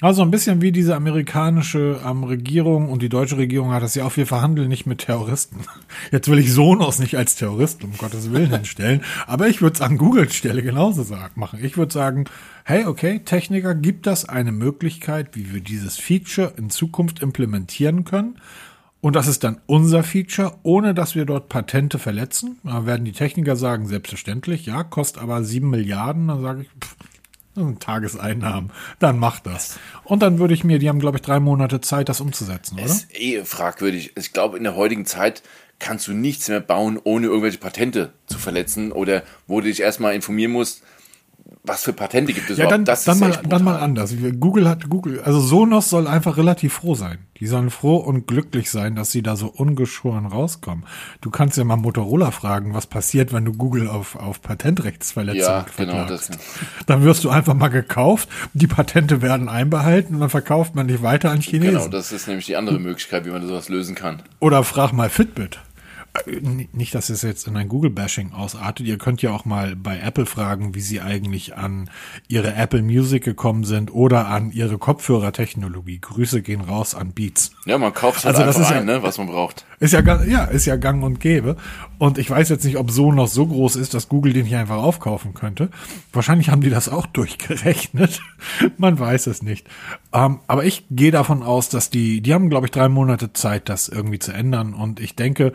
Also ein bisschen wie diese amerikanische ähm, Regierung und die deutsche Regierung hat das ja auch, wir verhandeln nicht mit Terroristen. Jetzt will ich Sonos nicht als Terroristen, um Gottes Willen hinstellen, aber ich würde es an Googles Stelle genauso sagen, machen. Ich würde sagen, hey, okay, Techniker, gibt das eine Möglichkeit, wie wir dieses Feature in Zukunft implementieren können? Und das ist dann unser Feature, ohne dass wir dort Patente verletzen. Da werden die Techniker sagen, selbstverständlich, ja, kostet aber sieben Milliarden. Dann sage ich, pff, das sind Tageseinnahmen. Dann mach das. Und dann würde ich mir, die haben, glaube ich, drei Monate Zeit, das umzusetzen, oder? ist eh fragwürdig. Ich glaube, in der heutigen Zeit kannst du nichts mehr bauen, ohne irgendwelche Patente zu verletzen oder wo du dich erstmal informieren musst, was für Patente gibt es Ja, dann, Das dann, mal, dann mal anders. Google hat Google, also Sonos soll einfach relativ froh sein. Die sollen froh und glücklich sein, dass sie da so ungeschoren rauskommen. Du kannst ja mal Motorola fragen, was passiert, wenn du Google auf, auf Patentrechtsverletzung Ja, genau, das- Dann wirst du einfach mal gekauft, die Patente werden einbehalten und dann verkauft man dich weiter an Chinesen. Genau, das ist nämlich die andere Möglichkeit, wie man sowas lösen kann. Oder frag mal Fitbit. Äh, Nicht, dass es jetzt in ein Google-Bashing ausartet. Ihr könnt ja auch mal bei Apple fragen, wie sie eigentlich an ihre Apple Music gekommen sind oder an ihre Kopfhörertechnologie. Grüße gehen raus an Beats. Ja, man kauft halt Also das einfach ist ja- ein, ne, was man braucht. Ist ja, ja, ist ja gang und gäbe. Und ich weiß jetzt nicht, ob so noch so groß ist, dass Google den hier einfach aufkaufen könnte. Wahrscheinlich haben die das auch durchgerechnet. Man weiß es nicht. Ähm, aber ich gehe davon aus, dass die, die haben, glaube ich, drei Monate Zeit, das irgendwie zu ändern. Und ich denke,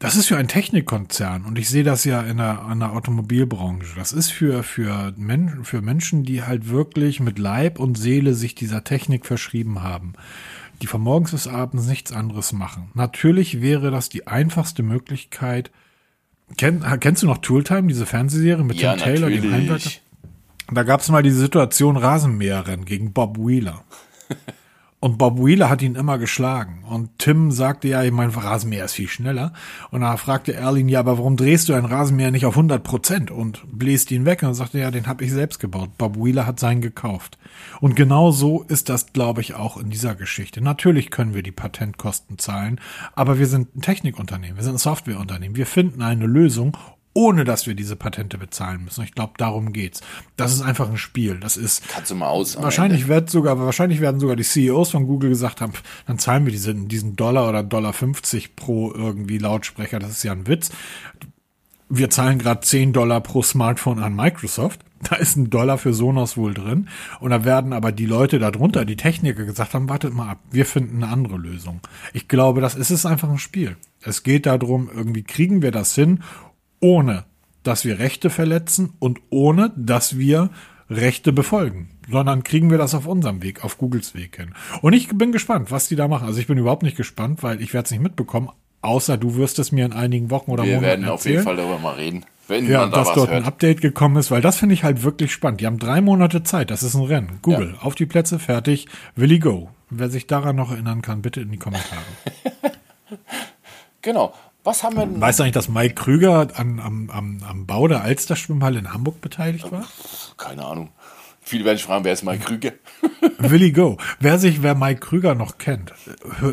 das ist für einen Technikkonzern und ich sehe das ja in der, in der Automobilbranche. Das ist für, für, Men für Menschen, die halt wirklich mit Leib und Seele sich dieser Technik verschrieben haben, die von morgens bis abends nichts anderes machen. Natürlich wäre das die einfachste Möglichkeit. Kenn, kennst du noch Tooltime, diese Fernsehserie mit Ja, Tim Taylor, dem Heimwerker? Da gab es mal diese Situation Rasenmäherrennen gegen Bob Wheeler. Und Bob Wheeler hat ihn immer geschlagen. Und Tim sagte ja, mein Rasenmäher ist viel schneller. Und da fragte Erlin, ja, aber warum drehst du ein Rasenmäher nicht auf 100 Prozent und bläst ihn weg? Und er sagte, ja, den habe ich selbst gebaut. Bob Wheeler hat seinen gekauft. Und genau so ist das, glaube ich, auch in dieser Geschichte. Natürlich können wir die Patentkosten zahlen, aber wir sind ein Technikunternehmen, wir sind ein Softwareunternehmen. Wir finden eine Lösung, ohne dass wir diese Patente bezahlen müssen. Ich glaube, darum geht's. Das ist einfach ein Spiel. Das ist. Kannst du mal aus. Wahrscheinlich wird sogar, wahrscheinlich werden sogar die CEOs von Google gesagt haben, dann zahlen wir diesen, diesen Dollar oder Dollar 50 pro irgendwie Lautsprecher. Das ist ja ein Witz. Wir zahlen gerade 10 Dollar pro Smartphone an Microsoft. Da ist ein Dollar für Sonos wohl drin. Und da werden aber die Leute darunter, die Techniker, gesagt haben, wartet mal ab, wir finden eine andere Lösung. Ich glaube, das ist es einfach ein Spiel. Es geht darum, irgendwie kriegen wir das hin, ohne dass wir Rechte verletzen und ohne dass wir Rechte befolgen, sondern kriegen wir das auf unserem Weg, auf Googles Weg hin. Und ich bin gespannt, was die da machen. Also ich bin überhaupt nicht gespannt, weil ich werde es nicht mitbekommen, außer du wirst es mir in einigen Wochen oder wir Monaten werden auf jeden Fall darüber mal reden, wenn ja, man da dass dort hört. ein Update gekommen ist, weil das finde ich halt wirklich spannend. Die haben drei Monate Zeit, das ist ein Rennen. Google, auf die Plätze, fertig, Willi go. Wer sich daran noch erinnern kann, bitte in die Kommentare. Genau. Was haben wir denn? Weißt du eigentlich, dass Mike Krüger an, am, am, am Bau der Alster-Schwimmhalle in Hamburg beteiligt war? Keine Ahnung. Viele werden sich fragen, wer ist Mike Krüger? Willi Go. Wer sich, wer Mike Krüger noch kennt,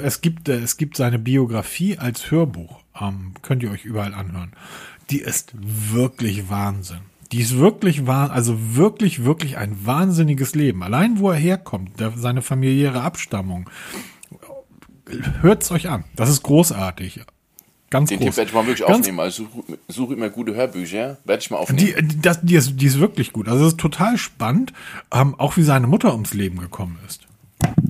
es gibt, äh, es gibt seine Biografie als Hörbuch. Ähm, könnt ihr euch überall anhören. Die ist wirklich Wahnsinn. Die ist wirklich wahr, also wirklich, wirklich ein wahnsinniges Leben. Allein wo er herkommt, der, seine familiäre Abstammung. Hört's euch an. Das ist großartig. Ganz Den groß. Tipp werde ich mal wirklich Ganz aufnehmen. Also suche suche immer gute Hörbücher. Werde ich mal aufnehmen. Die, die, das, die, ist, die ist wirklich gut. Also es ist total spannend, ähm, auch wie seine Mutter ums Leben gekommen ist.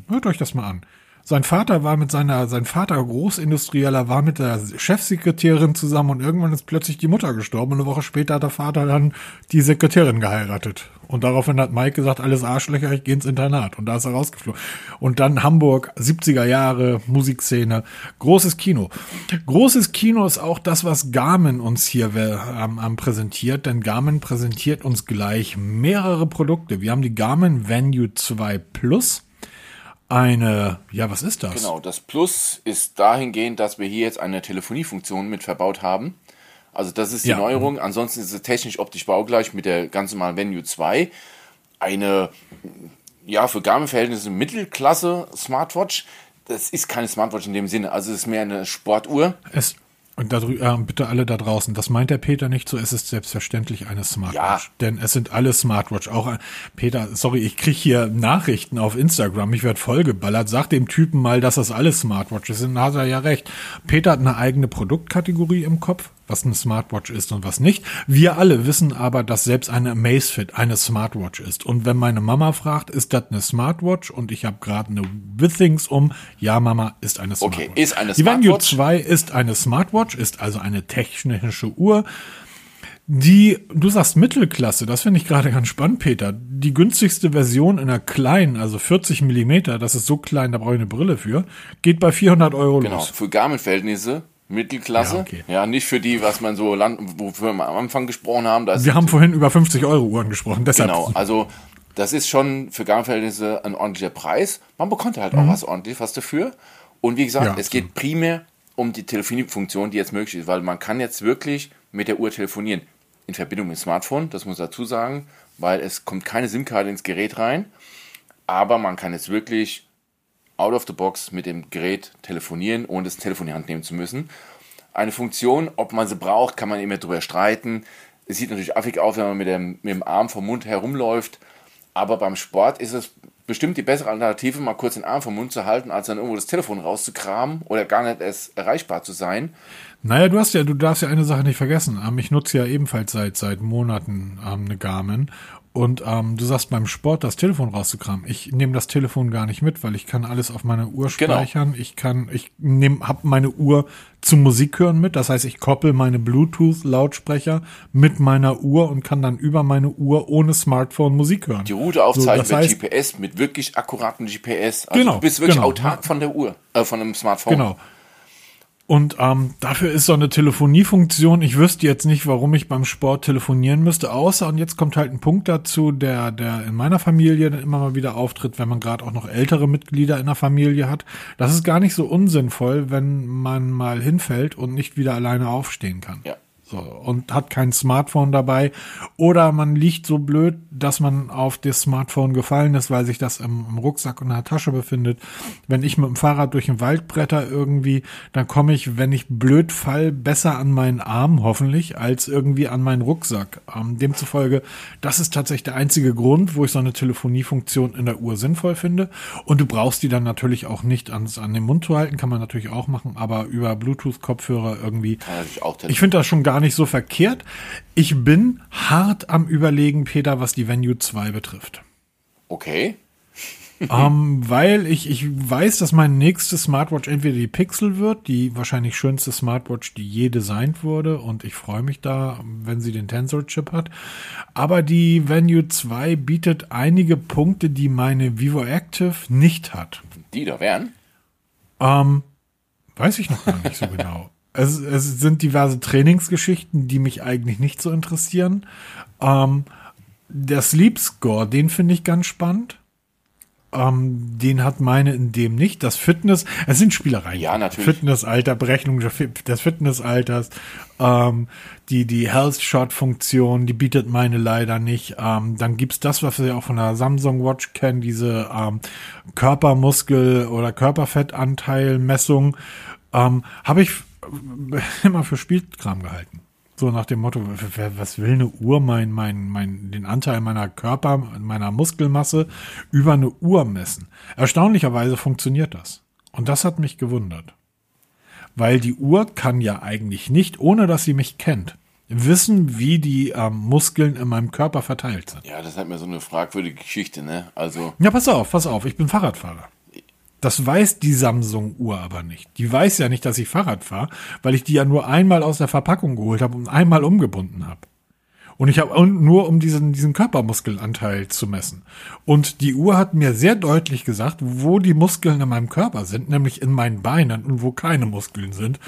Hört euch das mal an. Sein Vater war mit seiner, sein Vater Großindustrieller war mit der Chefsekretärin zusammen und irgendwann ist plötzlich die Mutter gestorben und eine Woche später hat der Vater dann die Sekretärin geheiratet. Und daraufhin hat Mike gesagt, alles Arschlöcher, ich gehe ins Internat. Und da ist er rausgeflogen. Und dann Hamburg, 70er Jahre, Musikszene, großes Kino. Großes Kino ist auch das, was Garmin uns hier ähm, ähm, präsentiert, denn Garmin präsentiert uns gleich mehrere Produkte. Wir haben die Garmin Venue 2 Plus eine, ja, was ist das? Genau, das Plus ist dahingehend, dass wir hier jetzt eine Telefoniefunktion mit verbaut haben. Also das ist die Ja. Neuerung. Ansonsten ist es technisch optisch baugleich mit der ganz normalen Venue 2. Eine, ja, für Garmin-Verhältnisse Mittelklasse Smartwatch. Das ist keine Smartwatch in dem Sinne. Also es ist mehr eine Sportuhr. Es, und da, äh, bitte alle da draußen, das meint der Peter nicht so, es ist selbstverständlich eine Smartwatch. Ja. Denn es sind alle Smartwatch. Auch ein- Peter, sorry, ich krieg hier Nachrichten auf Instagram, ich werde vollgeballert. Sag dem Typen mal, dass das alles Smartwatches sind, dann hat er ja recht. Peter hat eine eigene Produktkategorie im Kopf, was eine Smartwatch ist und was nicht. Wir alle wissen aber, dass selbst eine Amazfit eine Smartwatch ist. Und wenn meine Mama fragt, ist das eine Smartwatch und ich habe gerade eine Withings um, ja Mama, ist eine Smartwatch. Okay, ist eine Die Venue Smartwatch. 2 ist eine Smartwatch, ist also eine technische Uhr. Die, du sagst Mittelklasse, das finde ich gerade ganz spannend, Peter. Die günstigste Version in einer kleinen, also 40 Millimeter, das ist so klein, da brauche ich eine Brille für, geht bei 400 Euro Genau, los. für Garmin-Verhältnisse Mittelklasse. Ja, Ja, okay. nicht für die, was man so, land, wofür wir am Anfang gesprochen haben. Wir haben vorhin über 50 Euro Uhren gesprochen, deshalb. Genau, also das ist schon für Garmin-Verhältnisse ein ordentlicher Preis. Man bekommt halt Mhm. auch was ordentlich was dafür. Und wie gesagt, Ja, es geht primär um die Telefoniefunktion, die jetzt möglich ist, weil man kann jetzt wirklich mit der Uhr telefonieren. In Verbindung mit dem Smartphone, das muss ich dazu sagen, weil es kommt keine SIM-Karte ins Gerät rein. Aber man kann jetzt wirklich out of the box mit dem Gerät telefonieren, ohne das Telefon in die Hand nehmen zu müssen. Eine Funktion, ob man sie braucht, kann man immer drüber streiten. Es sieht natürlich affig aus, wenn man mit dem, mit dem Arm vom Mund herumläuft. Aber beim Sport ist es bestimmt die bessere Alternative, mal kurz den Arm vom Mund zu halten, als dann irgendwo das Telefon rauszukramen oder gar nicht erst erreichbar zu sein. Naja, du hast ja, du darfst ja eine Sache nicht vergessen. Ähm, ich nutze ja ebenfalls seit, seit Monaten ähm, eine Garmin. Und ähm, du sagst beim Sport das Telefon rauszukramen. Ich nehme das Telefon gar nicht mit, weil ich kann alles auf meiner Uhr Genau. speichern. Ich kann, ich nehme, hab meine Uhr zum Musik hören mit. Das heißt, ich koppel meine Bluetooth-Lautsprecher mit meiner Uhr und kann dann über meine Uhr ohne Smartphone Musik hören. Die Route aufzeichnen So, das heißt- mit GPS, mit wirklich akkuratem GPS. Also Genau, du bist wirklich genau. autark von der Uhr, äh, von einem Smartphone. Genau. Und ähm, dafür ist so eine Telefoniefunktion. Ich wüsste jetzt nicht, warum ich beim Sport telefonieren müsste, außer und jetzt kommt halt ein Punkt dazu, der der in meiner Familie dann immer mal wieder auftritt, wenn man gerade auch noch ältere Mitglieder in der Familie hat. Das ist gar nicht so unsinnvoll, wenn man mal hinfällt und nicht wieder alleine aufstehen kann. Ja. So, und hat kein Smartphone dabei. Oder man liegt so blöd, dass man auf das Smartphone gefallen ist, weil sich das im, im Rucksack und in der Tasche befindet. Wenn ich mit dem Fahrrad durch den Wald bretter irgendwie, dann komme ich, wenn ich blöd fall, besser an meinen Arm, hoffentlich, als irgendwie an meinen Rucksack. Ähm, demzufolge, das ist tatsächlich der einzige Grund, wo ich so eine Telefoniefunktion in der Uhr sinnvoll finde. Und du brauchst die dann natürlich auch nicht ans, an den Mund zu halten, kann man natürlich auch machen, aber über Bluetooth-Kopfhörer irgendwie. Ich finde das schon gar gar nicht so verkehrt. Ich bin hart am Überlegen, Peter, was die Venue 2 betrifft. Okay. ähm, weil ich, ich weiß, dass mein nächstes Smartwatch entweder die Pixel wird, die wahrscheinlich schönste Smartwatch, die je designt wurde. Und ich freue mich da, wenn sie den Tensor-Chip hat. Aber die Venue 2 bietet einige Punkte, die meine Vivo Active nicht hat. Die da wären? Ähm, weiß ich noch gar nicht so genau. Es, es sind diverse Trainingsgeschichten, die mich eigentlich nicht so interessieren. Ähm, der Sleep Score, den finde ich ganz spannend. Ähm, den hat meine in dem nicht. Das Fitness, es sind Spielereien. Ja, natürlich. Fitnessalter, Berechnung des Fitnessalters, ähm, die, die Health Shot Funktion, die bietet meine leider nicht. Ähm, dann gibt's das, was wir auch von der Samsung Watch kennen, diese ähm, Körpermuskel- oder Körperfettanteilmessung. Ähm, Habe ich immer für Spielkram gehalten. So nach dem Motto, was will eine Uhr mein, mein, mein, den Anteil meiner Körper, meiner Muskelmasse über eine Uhr messen? Erstaunlicherweise funktioniert das. Und das hat mich gewundert. Weil die Uhr kann ja eigentlich nicht, ohne dass sie mich kennt, wissen, wie die ähm, Muskeln in meinem Körper verteilt sind. Ja, das ist halt mir so eine fragwürdige Geschichte, ne? Also. Ja, pass auf, pass auf, ich bin Fahrradfahrer. Das weiß die Samsung-Uhr aber nicht. Die weiß ja nicht, dass ich Fahrrad fahre, weil ich die ja nur einmal aus der Verpackung geholt habe und einmal umgebunden habe. Und ich habe nur um diesen, diesen Körpermuskelanteil zu messen. Und die Uhr hat mir sehr deutlich gesagt, wo die Muskeln in meinem Körper sind, nämlich in meinen Beinen und wo keine Muskeln sind.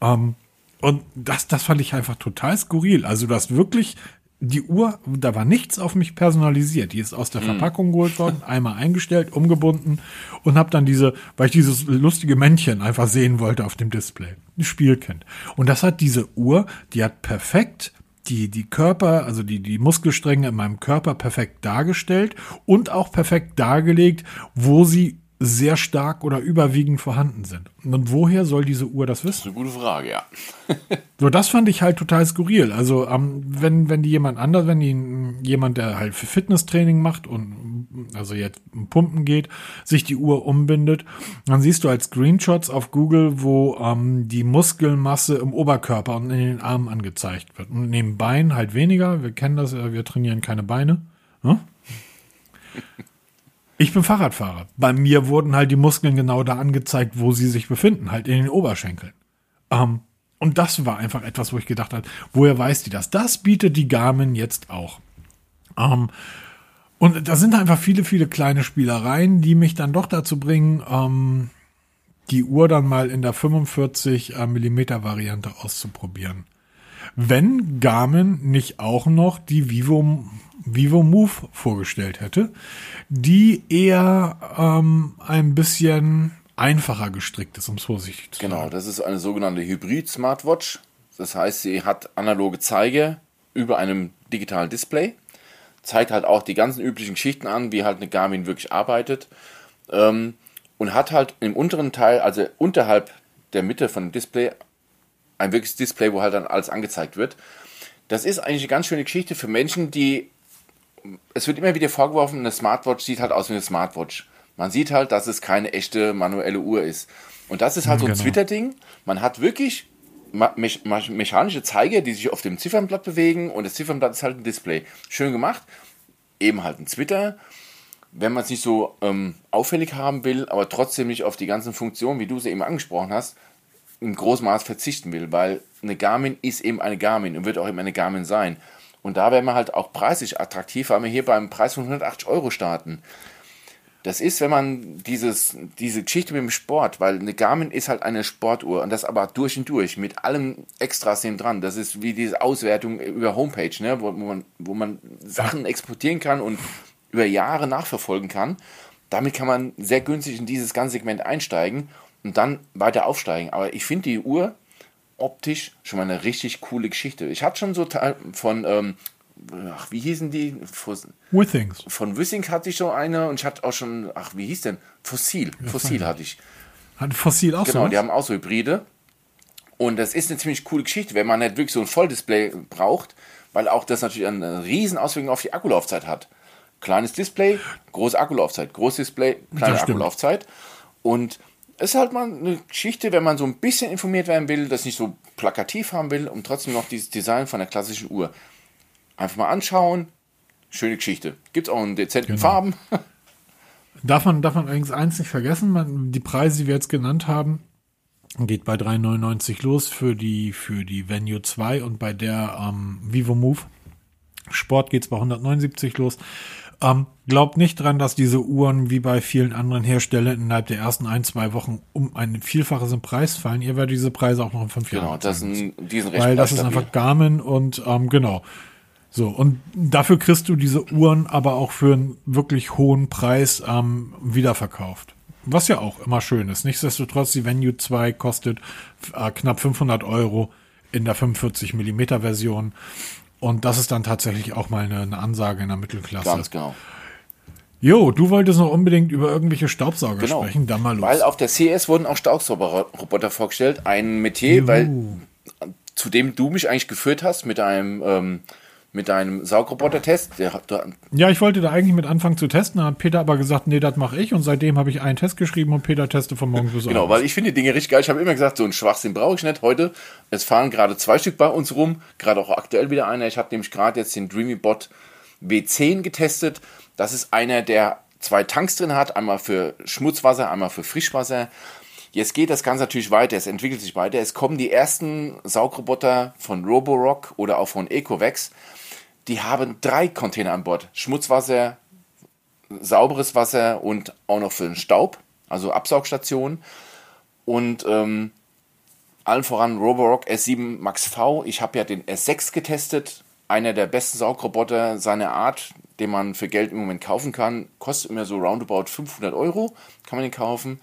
Ähm, und das, das fand ich einfach total skurril. Also du hast wirklich die Uhr, da war nichts auf mich personalisiert. Die ist aus der mhm. Verpackung geholt worden, einmal eingestellt, umgebunden und habe dann diese, weil ich dieses lustige Männchen einfach sehen wollte auf dem Display, ein Spielkind. Und das hat diese Uhr, die hat perfekt die, die Körper, also die, die Muskelstränge in meinem Körper perfekt dargestellt und auch perfekt dargelegt, wo sie sehr stark oder überwiegend vorhanden sind. Und woher soll diese Uhr das wissen? Das ist eine gute Frage, ja. so, das fand ich halt total skurril. Also, ähm, wenn, wenn die jemand anders, wenn die jemand, der halt für Fitnesstraining macht und also jetzt pumpen geht, sich die Uhr umbindet, dann siehst du halt Screenshots auf Google, wo ähm, die Muskelmasse im Oberkörper und in den Armen angezeigt wird. Und neben Beinen halt weniger. Wir kennen das, wir trainieren keine Beine. Hm? Ich bin Fahrradfahrer. Bei mir wurden halt die Muskeln genau da angezeigt, wo sie sich befinden, halt in den Oberschenkeln. Ähm, und das war einfach etwas, wo ich gedacht habe, woher weiß die das? Das bietet die Garmin jetzt auch. Ähm, und da sind einfach viele, viele kleine Spielereien, die mich dann doch dazu bringen, ähm, die Uhr dann mal in der 45 äh, Millimeter Variante auszuprobieren. Wenn Garmin nicht auch noch die Vivo Vivo Move vorgestellt hätte, die eher ähm, ein bisschen einfacher gestrickt ist, um es vorsichtig zu genau, sagen. Genau, das ist eine sogenannte Hybrid-Smartwatch. Das heißt, sie hat analoge Zeige über einem digitalen Display, zeigt halt auch die ganzen üblichen Schichten an, wie halt eine Garmin wirklich arbeitet ähm, und hat halt im unteren Teil, also unterhalb der Mitte von dem Display, ein wirkliches Display, wo halt dann alles angezeigt wird. Das ist eigentlich eine ganz schöne Geschichte für Menschen, die es wird immer wieder vorgeworfen, eine Smartwatch sieht halt aus wie eine Smartwatch. Man sieht halt, dass es keine echte manuelle Uhr ist. Und das ist halt so ein genau. Twitter-Ding. Man hat wirklich me mechanische Zeiger, die sich auf dem Ziffernblatt bewegen und das Ziffernblatt ist halt ein Display. Schön gemacht. Eben halt ein Twitter. Wenn man es nicht so ähm, auffällig haben will, aber trotzdem nicht auf die ganzen Funktionen, wie du sie eben angesprochen hast, im großen Maß verzichten will, weil eine Garmin ist eben eine Garmin und wird auch eben eine Garmin sein. Und da werden wir halt auch preislich attraktiv, weil wir hier beim Preis von 180 Euro starten. Das ist, wenn man dieses, diese Geschichte mit dem Sport, weil eine Garmin ist halt eine Sportuhr und das aber durch und durch mit allem Extras neben dran. Das ist wie diese Auswertung über Homepage, ne, wo, man, wo man Sachen exportieren kann und über Jahre nachverfolgen kann. Damit kann man sehr günstig in dieses ganze Segment einsteigen und dann weiter aufsteigen. Aber ich finde die Uhr optisch schon mal eine richtig coole Geschichte. Ich hatte schon so von ähm, ach, wie hießen die? Withings. Von Wissing hatte ich schon eine und ich hatte auch schon, ach, wie hieß denn? Fossil. Ja, Fossil hatte ich. Hat Fossil auch Genau, so die haben auch so Hybride. Und das ist eine ziemlich coole Geschichte, wenn man nicht wirklich so ein Volldisplay braucht, weil auch das natürlich eine riesen Auswirkung auf die Akkulaufzeit hat. Kleines Display, große Akkulaufzeit. Großes Display, kleine Akkulaufzeit. Und ist halt mal eine Geschichte, wenn man so ein bisschen informiert werden will, das nicht so plakativ haben will und trotzdem noch dieses Design von der klassischen Uhr. Einfach mal anschauen. Schöne Geschichte. Gibt es auch in dezenten genau. Farben. darf, man, darf man allerdings eins nicht vergessen, man, die Preise, die wir jetzt genannt haben, geht bei 3,99 los für die, für die Venue 2 und bei der ähm, Vivo Move Sport geht es bei 179 los. Ähm, glaubt nicht dran, dass diese Uhren wie bei vielen anderen Herstellern innerhalb der ersten ein, zwei Wochen um ein Vielfaches im Preis fallen. Ihr werdet diese Preise auch noch in fünf genau, Jahren. Genau, das sind diesen Weil das ist einfach Garmin und ähm, genau. So, und dafür kriegst du diese Uhren aber auch für einen wirklich hohen Preis ähm, wiederverkauft. Was ja auch immer schön ist. Nichtsdestotrotz, die Venue 2 kostet äh, knapp 500 Euro in der 45 mm Version. Und das ist dann tatsächlich auch mal eine, eine Ansage in der Mittelklasse. Ganz genau. Jo, du wolltest noch unbedingt über irgendwelche Staubsauger genau, sprechen, dann mal los. Weil auf der CS wurden auch Staubsaugerroboter vorgestellt, ein Metier, jo. weil zu dem du mich eigentlich geführt hast mit einem ähm, mit deinem Saugroboter-Test. Ja, ich wollte da eigentlich mit anfangen zu testen, dann hat Peter aber gesagt, nee, das mache ich und seitdem habe ich einen Test geschrieben und Peter teste von morgens bis abends. Genau, weil ich finde die Dinge richtig geil. Ich habe immer gesagt, so einen Schwachsinn brauche ich nicht heute. Es fahren gerade zwei Stück bei uns rum, gerade auch aktuell wieder einer. Ich habe nämlich gerade jetzt den DreamyBot W10 getestet. Das ist einer, der zwei Tanks drin hat, einmal für Schmutzwasser, einmal für Frischwasser. Jetzt geht das Ganze natürlich weiter, es entwickelt sich weiter. Es kommen die ersten Saugroboter von Roborock oder auch von Ecovex die haben drei Container an Bord. Schmutzwasser, sauberes Wasser und auch noch für den Staub, also Absaugstation. Und ähm, allen voran Roborock S7 Max V. Ich habe ja den S6 getestet. Einer der besten Saugroboter seiner Art, den man für Geld im Moment kaufen kann. Kostet immer so roundabout 500 Euro, kann man den kaufen.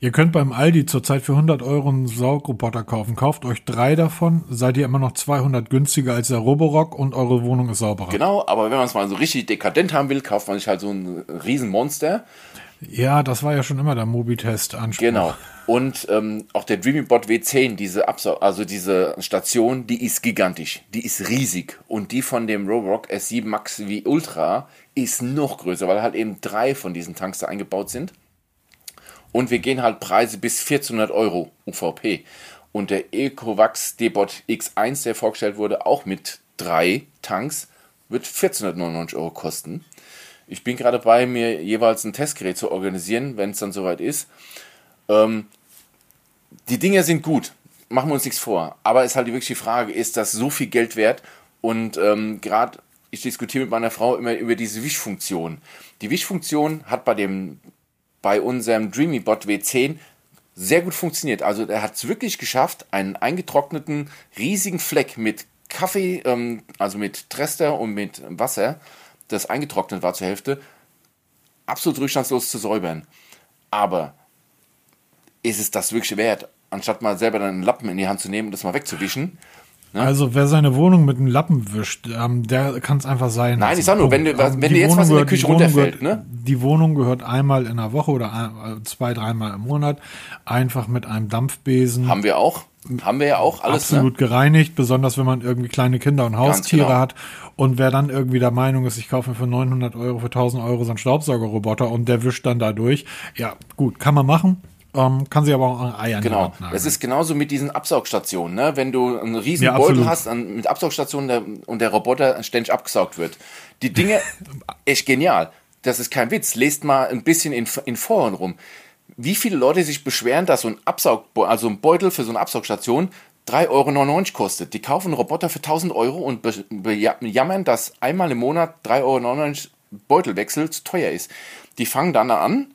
Ihr könnt beim Aldi zurzeit für 100 Euro einen Saugroboter kaufen. Kauft euch drei davon, seid ihr immer noch 200 günstiger als der Roborock und eure Wohnung ist sauberer. Genau, aber wenn man es mal so richtig dekadent haben will, kauft man sich halt so ein Riesenmonster. Ja, das war ja schon immer der Mobitest-Anspruch. Genau. Und ähm, auch der DreamyBot W10, diese Absau also diese Station, die ist gigantisch. Die ist riesig. Und die von dem Roborock S7 Max V Ultra ist noch größer, weil halt eben drei von diesen Tanks da eingebaut sind. Und wir gehen halt Preise bis 1400 Euro UVP. Und der Ecovax D-Bot X1, der vorgestellt wurde, auch mit drei Tanks, wird 1499 Euro kosten. Ich bin gerade bei mir jeweils ein Testgerät zu organisieren, wenn es dann soweit ist. Ähm, die Dinge sind gut, machen wir uns nichts vor. Aber es ist halt wirklich die Frage, ist das so viel Geld wert? Und ähm, gerade ich diskutiere mit meiner Frau immer über diese Wischfunktion. Die Wischfunktion hat bei dem bei unserem DreamyBot W10 sehr gut funktioniert. Also er hat es wirklich geschafft, einen eingetrockneten riesigen Fleck mit Kaffee, ähm, also mit Trester und mit Wasser, das eingetrocknet war zur Hälfte, absolut rückstandslos zu säubern. Aber ist es das wirklich wert, anstatt mal selber einen Lappen in die Hand zu nehmen und das mal wegzuwischen? Ne? Also wer seine Wohnung mit einem Lappen wischt, ähm, der kann es einfach sein. Nein, ich sag nur, wenn, du, wenn dir jetzt was in der Küche runterfällt, gehört, ne? Die Wohnung gehört einmal in der Woche oder ein, äh, zwei, dreimal im Monat einfach mit einem Dampfbesen. Haben wir auch. Haben wir ja auch alles. Ne? Absolut ne? gereinigt, besonders wenn man irgendwie kleine Kinder und Haustiere genau. hat. Und wer dann irgendwie der Meinung ist, ich kaufe mir für 900 Euro, für 1000 Euro so einen Staubsaugerroboter und der wischt dann da durch. Ja, gut, kann man machen. Ähm, kann sie aber auch an Eiern Genau. Es ist genauso mit diesen Absaugstationen. Ne? Wenn du einen riesen ja, Beutel hast an, mit Absaugstationen der, und der Roboter ständig abgesaugt wird. Die Dinge, echt genial. Das ist kein Witz. Lest mal ein bisschen in, in Foren rum. Wie viele Leute sich beschweren, dass so ein Absaug, also ein Beutel für so eine Absaugstation 3,99 Euro kostet. Die kaufen einen Roboter für 1000 Euro und bejammern, dass einmal im Monat 3,99 Euro Beutelwechsel zu teuer ist. Die fangen dann an,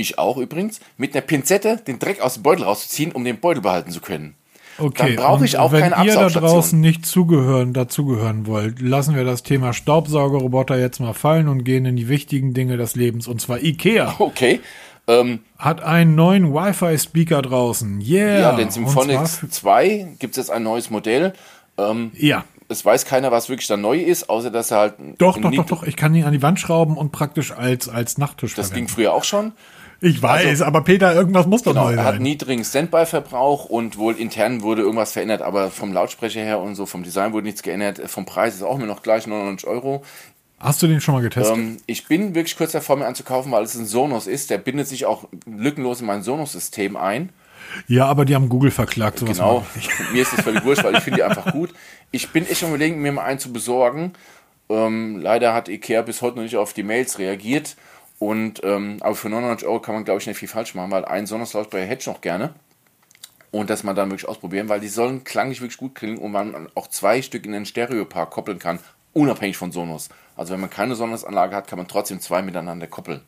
ich auch übrigens, mit einer Pinzette den Dreck aus dem Beutel rauszuziehen, um den Beutel behalten zu können. Okay, Dann brauche ich auch wenn keine ihr da draußen nicht zugehören, dazugehören wollt, lassen wir das Thema Staubsaugerroboter jetzt mal fallen und gehen in die wichtigen Dinge des Lebens. Und zwar Ikea Okay. Ähm, hat einen neuen Wi-Fi-Speaker draußen. Yeah. ja, den Symphonics für- 2 gibt es jetzt ein neues Modell. Ähm, Ja. es weiß keiner, was wirklich da neu ist, außer dass er halt. Doch, doch, doch, doch. Ich kann ihn an die Wand schrauben und praktisch als, als Nachttisch Das ging verwenden. früher auch schon. Ich weiß, aber Peter, irgendwas muss doch Genau, neu er hat sein. niedrigen Standby-Verbrauch und wohl intern wurde irgendwas verändert, aber vom Lautsprecher her und so, vom Design wurde nichts geändert. Vom Preis ist auch immer noch gleich 99 Euro. Hast du den schon mal getestet? Ähm, ich bin wirklich kurz davor, mir anzukaufen, weil es ein Sonos ist. Der bindet sich auch lückenlos in mein Sonos-System ein. ja, aber die haben Google verklagt. Genau. Mir ist das völlig wurscht, weil ich finde die einfach gut. Ich bin echt am überlegen, mir mal einen zu besorgen. Ähm, leider hat Ikea bis heute noch nicht auf die Mails reagiert. Und ähm, aber für 99 Euro kann man, glaube ich, nicht viel falsch machen, weil einen Sonos-Lautsprecher hätte ich noch gerne. Und das mal dann wirklich ausprobieren, weil die sollen klanglich wirklich gut klingen und man auch zwei Stück in den Stereopark koppeln kann, unabhängig von Sonos. Also wenn man keine Sonos-Anlage hat, kann man trotzdem zwei miteinander koppeln.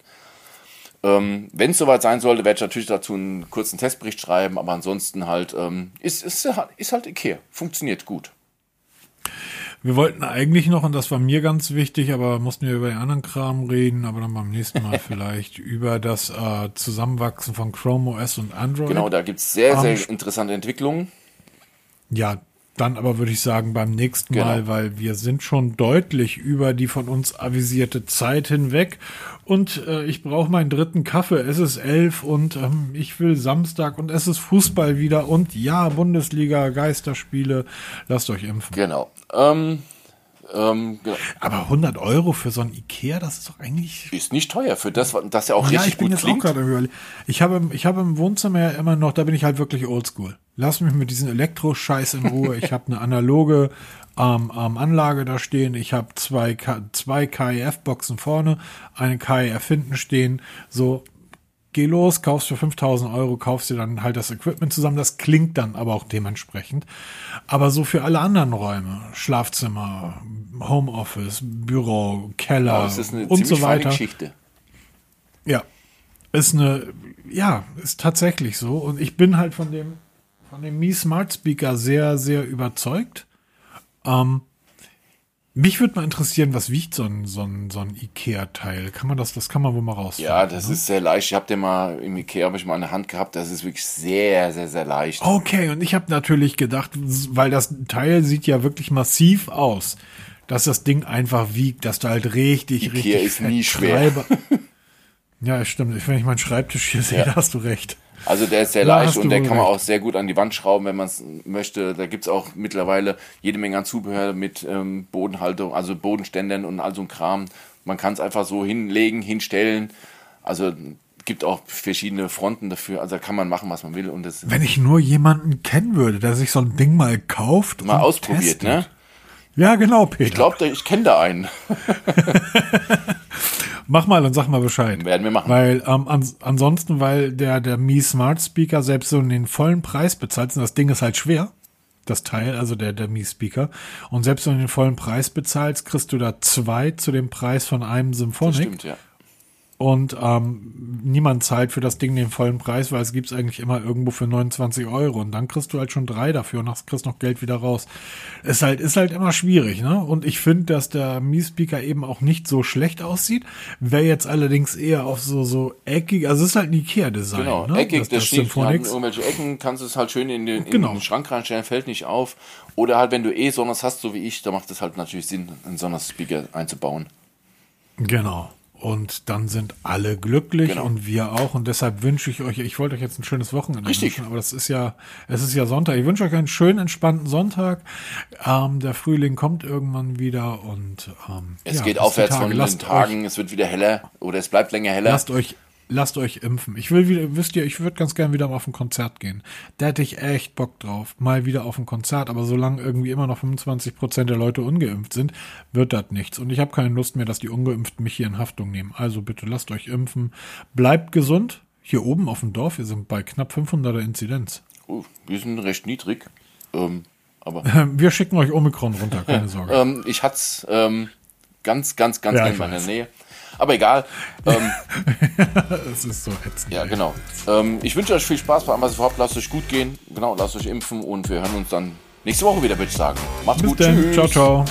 Ähm, wenn es soweit sein sollte, werde ich natürlich dazu einen kurzen Testbericht schreiben, aber ansonsten halt, ähm, ist, ist, ist halt Ikea. Funktioniert gut. Wir wollten eigentlich noch, und das war mir ganz wichtig, aber mussten wir über den anderen Kram reden, aber dann beim nächsten Mal vielleicht über das äh, Zusammenwachsen von Chrome OS und Android. Genau, da gibt es sehr, sehr Ähm, interessante Entwicklungen. Ja, dann aber würde ich sagen beim nächsten Genau. Mal, weil wir sind schon deutlich über die von uns avisierte Zeit hinweg und äh, ich brauche meinen dritten Kaffee. Es ist elf und ähm, ich will Samstag und es ist Fußball wieder und ja, Bundesliga, Geisterspiele. Lasst euch impfen. Genau. Ähm, ähm, genau. Aber 100 Euro für so ein Ikea, das ist doch eigentlich Ist nicht teuer für das, das ja auch Ja, richtig ich bin gut jetzt auch klingt. gerade am überlegen. Ich habe, im- ich habe im Wohnzimmer ja immer noch, da bin ich halt wirklich oldschool. Lass mich mit diesem Elektro-Scheiß in Ruhe. Ich habe eine analoge ähm, ähm, Anlage da stehen. Ich habe zwei, K- zwei KIF-Boxen vorne, eine KIF hinten stehen. So, geh los, kaufst für 5000 Euro, kaufst dir dann halt das Equipment zusammen. Das klingt dann aber auch dementsprechend. Aber so für alle anderen Räume, Schlafzimmer, Homeoffice, Büro, Keller eine und so weiter. Geschichte. Ja, ist eine, ja, ist tatsächlich so. Und ich bin halt von dem, von dem Mi Smart Speaker sehr, sehr überzeugt. Ähm, mich würde mal interessieren, was wiegt so ein, so ein, so ein Ikea-Teil? Kann man das, das kann man wohl mal rausfinden. Ja, das ist sehr leicht. Ich habe den mal im Ikea, habe ich mal in der Hand gehabt. Das ist wirklich sehr, sehr, sehr leicht. Okay, und ich habe natürlich gedacht, weil das Teil sieht ja wirklich massiv aus, dass das Ding einfach wiegt, dass da halt richtig, Ikea richtig ist nie schwer. Ja, stimmt. Wenn ich meinen Schreibtisch hier sehe, Ja. da hast du recht. Also der ist sehr Da leicht und der kann man recht. auch sehr gut an die Wand schrauben, wenn man es möchte. Da gibt's auch mittlerweile jede Menge an Zubehör mit ähm, Bodenhaltung, also Bodenständern und all so ein Kram. Man kann es einfach so hinlegen, hinstellen. Also gibt auch verschiedene Fronten dafür. Also da kann man machen, was man will. Und das Wenn ich nur jemanden kennen würde, der sich so ein Ding mal kauft. mal ausprobiert, testet. ne? Ja, genau, Peter. Ich glaube, ich kenne da einen. Mach mal und sag mal Bescheid. Werden wir machen. Weil ähm, ans ansonsten, weil der, der Mi Smart Speaker selbst so den vollen Preis bezahlt, und das Ding ist halt schwer, das Teil, also der, der Mi Speaker. Und selbst wenn du den vollen Preis bezahlst, kriegst du da zwei zu dem Preis von einem Symphonic. Stimmt, ja. Und ähm, niemand zahlt für das Ding den vollen Preis, weil es gibt's eigentlich immer irgendwo für 29 Euro. Und dann kriegst du halt schon drei dafür und hast- kriegst noch Geld wieder raus. Ist halt, ist halt immer schwierig, ne? Und ich finde, dass der Mi-Speaker eben auch nicht so schlecht aussieht. Wer jetzt allerdings eher auf so, so eckig, also es ist halt ein Ikea-Design, Genau, ne? eckig, das, das, das steht, irgendwelche Ecken, kannst du es halt schön in den, in Genau. den Schrank reinstellen, fällt nicht auf. Oder halt, wenn du eh Sonos hast, so wie ich, da macht es halt natürlich Sinn, einen Sonos-Speaker einzubauen. Genau. Und dann sind alle glücklich Genau. und wir auch. Und deshalb wünsche ich euch, ich wollte euch jetzt ein schönes Wochenende Richtig. wünschen, aber das ist ja, es ist ja Sonntag. Ich wünsche euch einen schönen, entspannten Sonntag. Ähm, der Frühling kommt irgendwann wieder und ähm, Es ja, geht aufwärts von den Tagen, es wird wieder heller oder es bleibt länger heller. lasst euch, lasst euch impfen. Ich will wieder, wisst ihr, ich würde ganz gern wieder mal auf ein Konzert gehen. Da hätte ich echt Bock drauf. Mal wieder auf ein Konzert, aber solange irgendwie immer noch 25 Prozent der Leute ungeimpft sind, wird das nichts. Und ich habe keine Lust mehr, dass die Ungeimpften mich hier in Haftung nehmen. Also bitte lasst euch impfen. Bleibt gesund. Hier oben auf dem Dorf, wir sind bei knapp 500er Inzidenz. Oh, wir sind recht niedrig. Ähm, aber Wir schicken euch Omikron runter, keine Sorge. ähm, ich hatte es ähm, ganz, ganz, ganz Ja, in meiner. Nähe. Aber egal. Ähm, Das ist so ätzend. ja, genau. Ähm, ich wünsche euch viel Spaß bei allem, was ihr vorhabt. Lasst euch gut gehen. Genau, lasst euch impfen und wir hören uns dann nächste Woche wieder, würde ich sagen. Macht's Bis gut. dann. Tschüss. Ciao, ciao.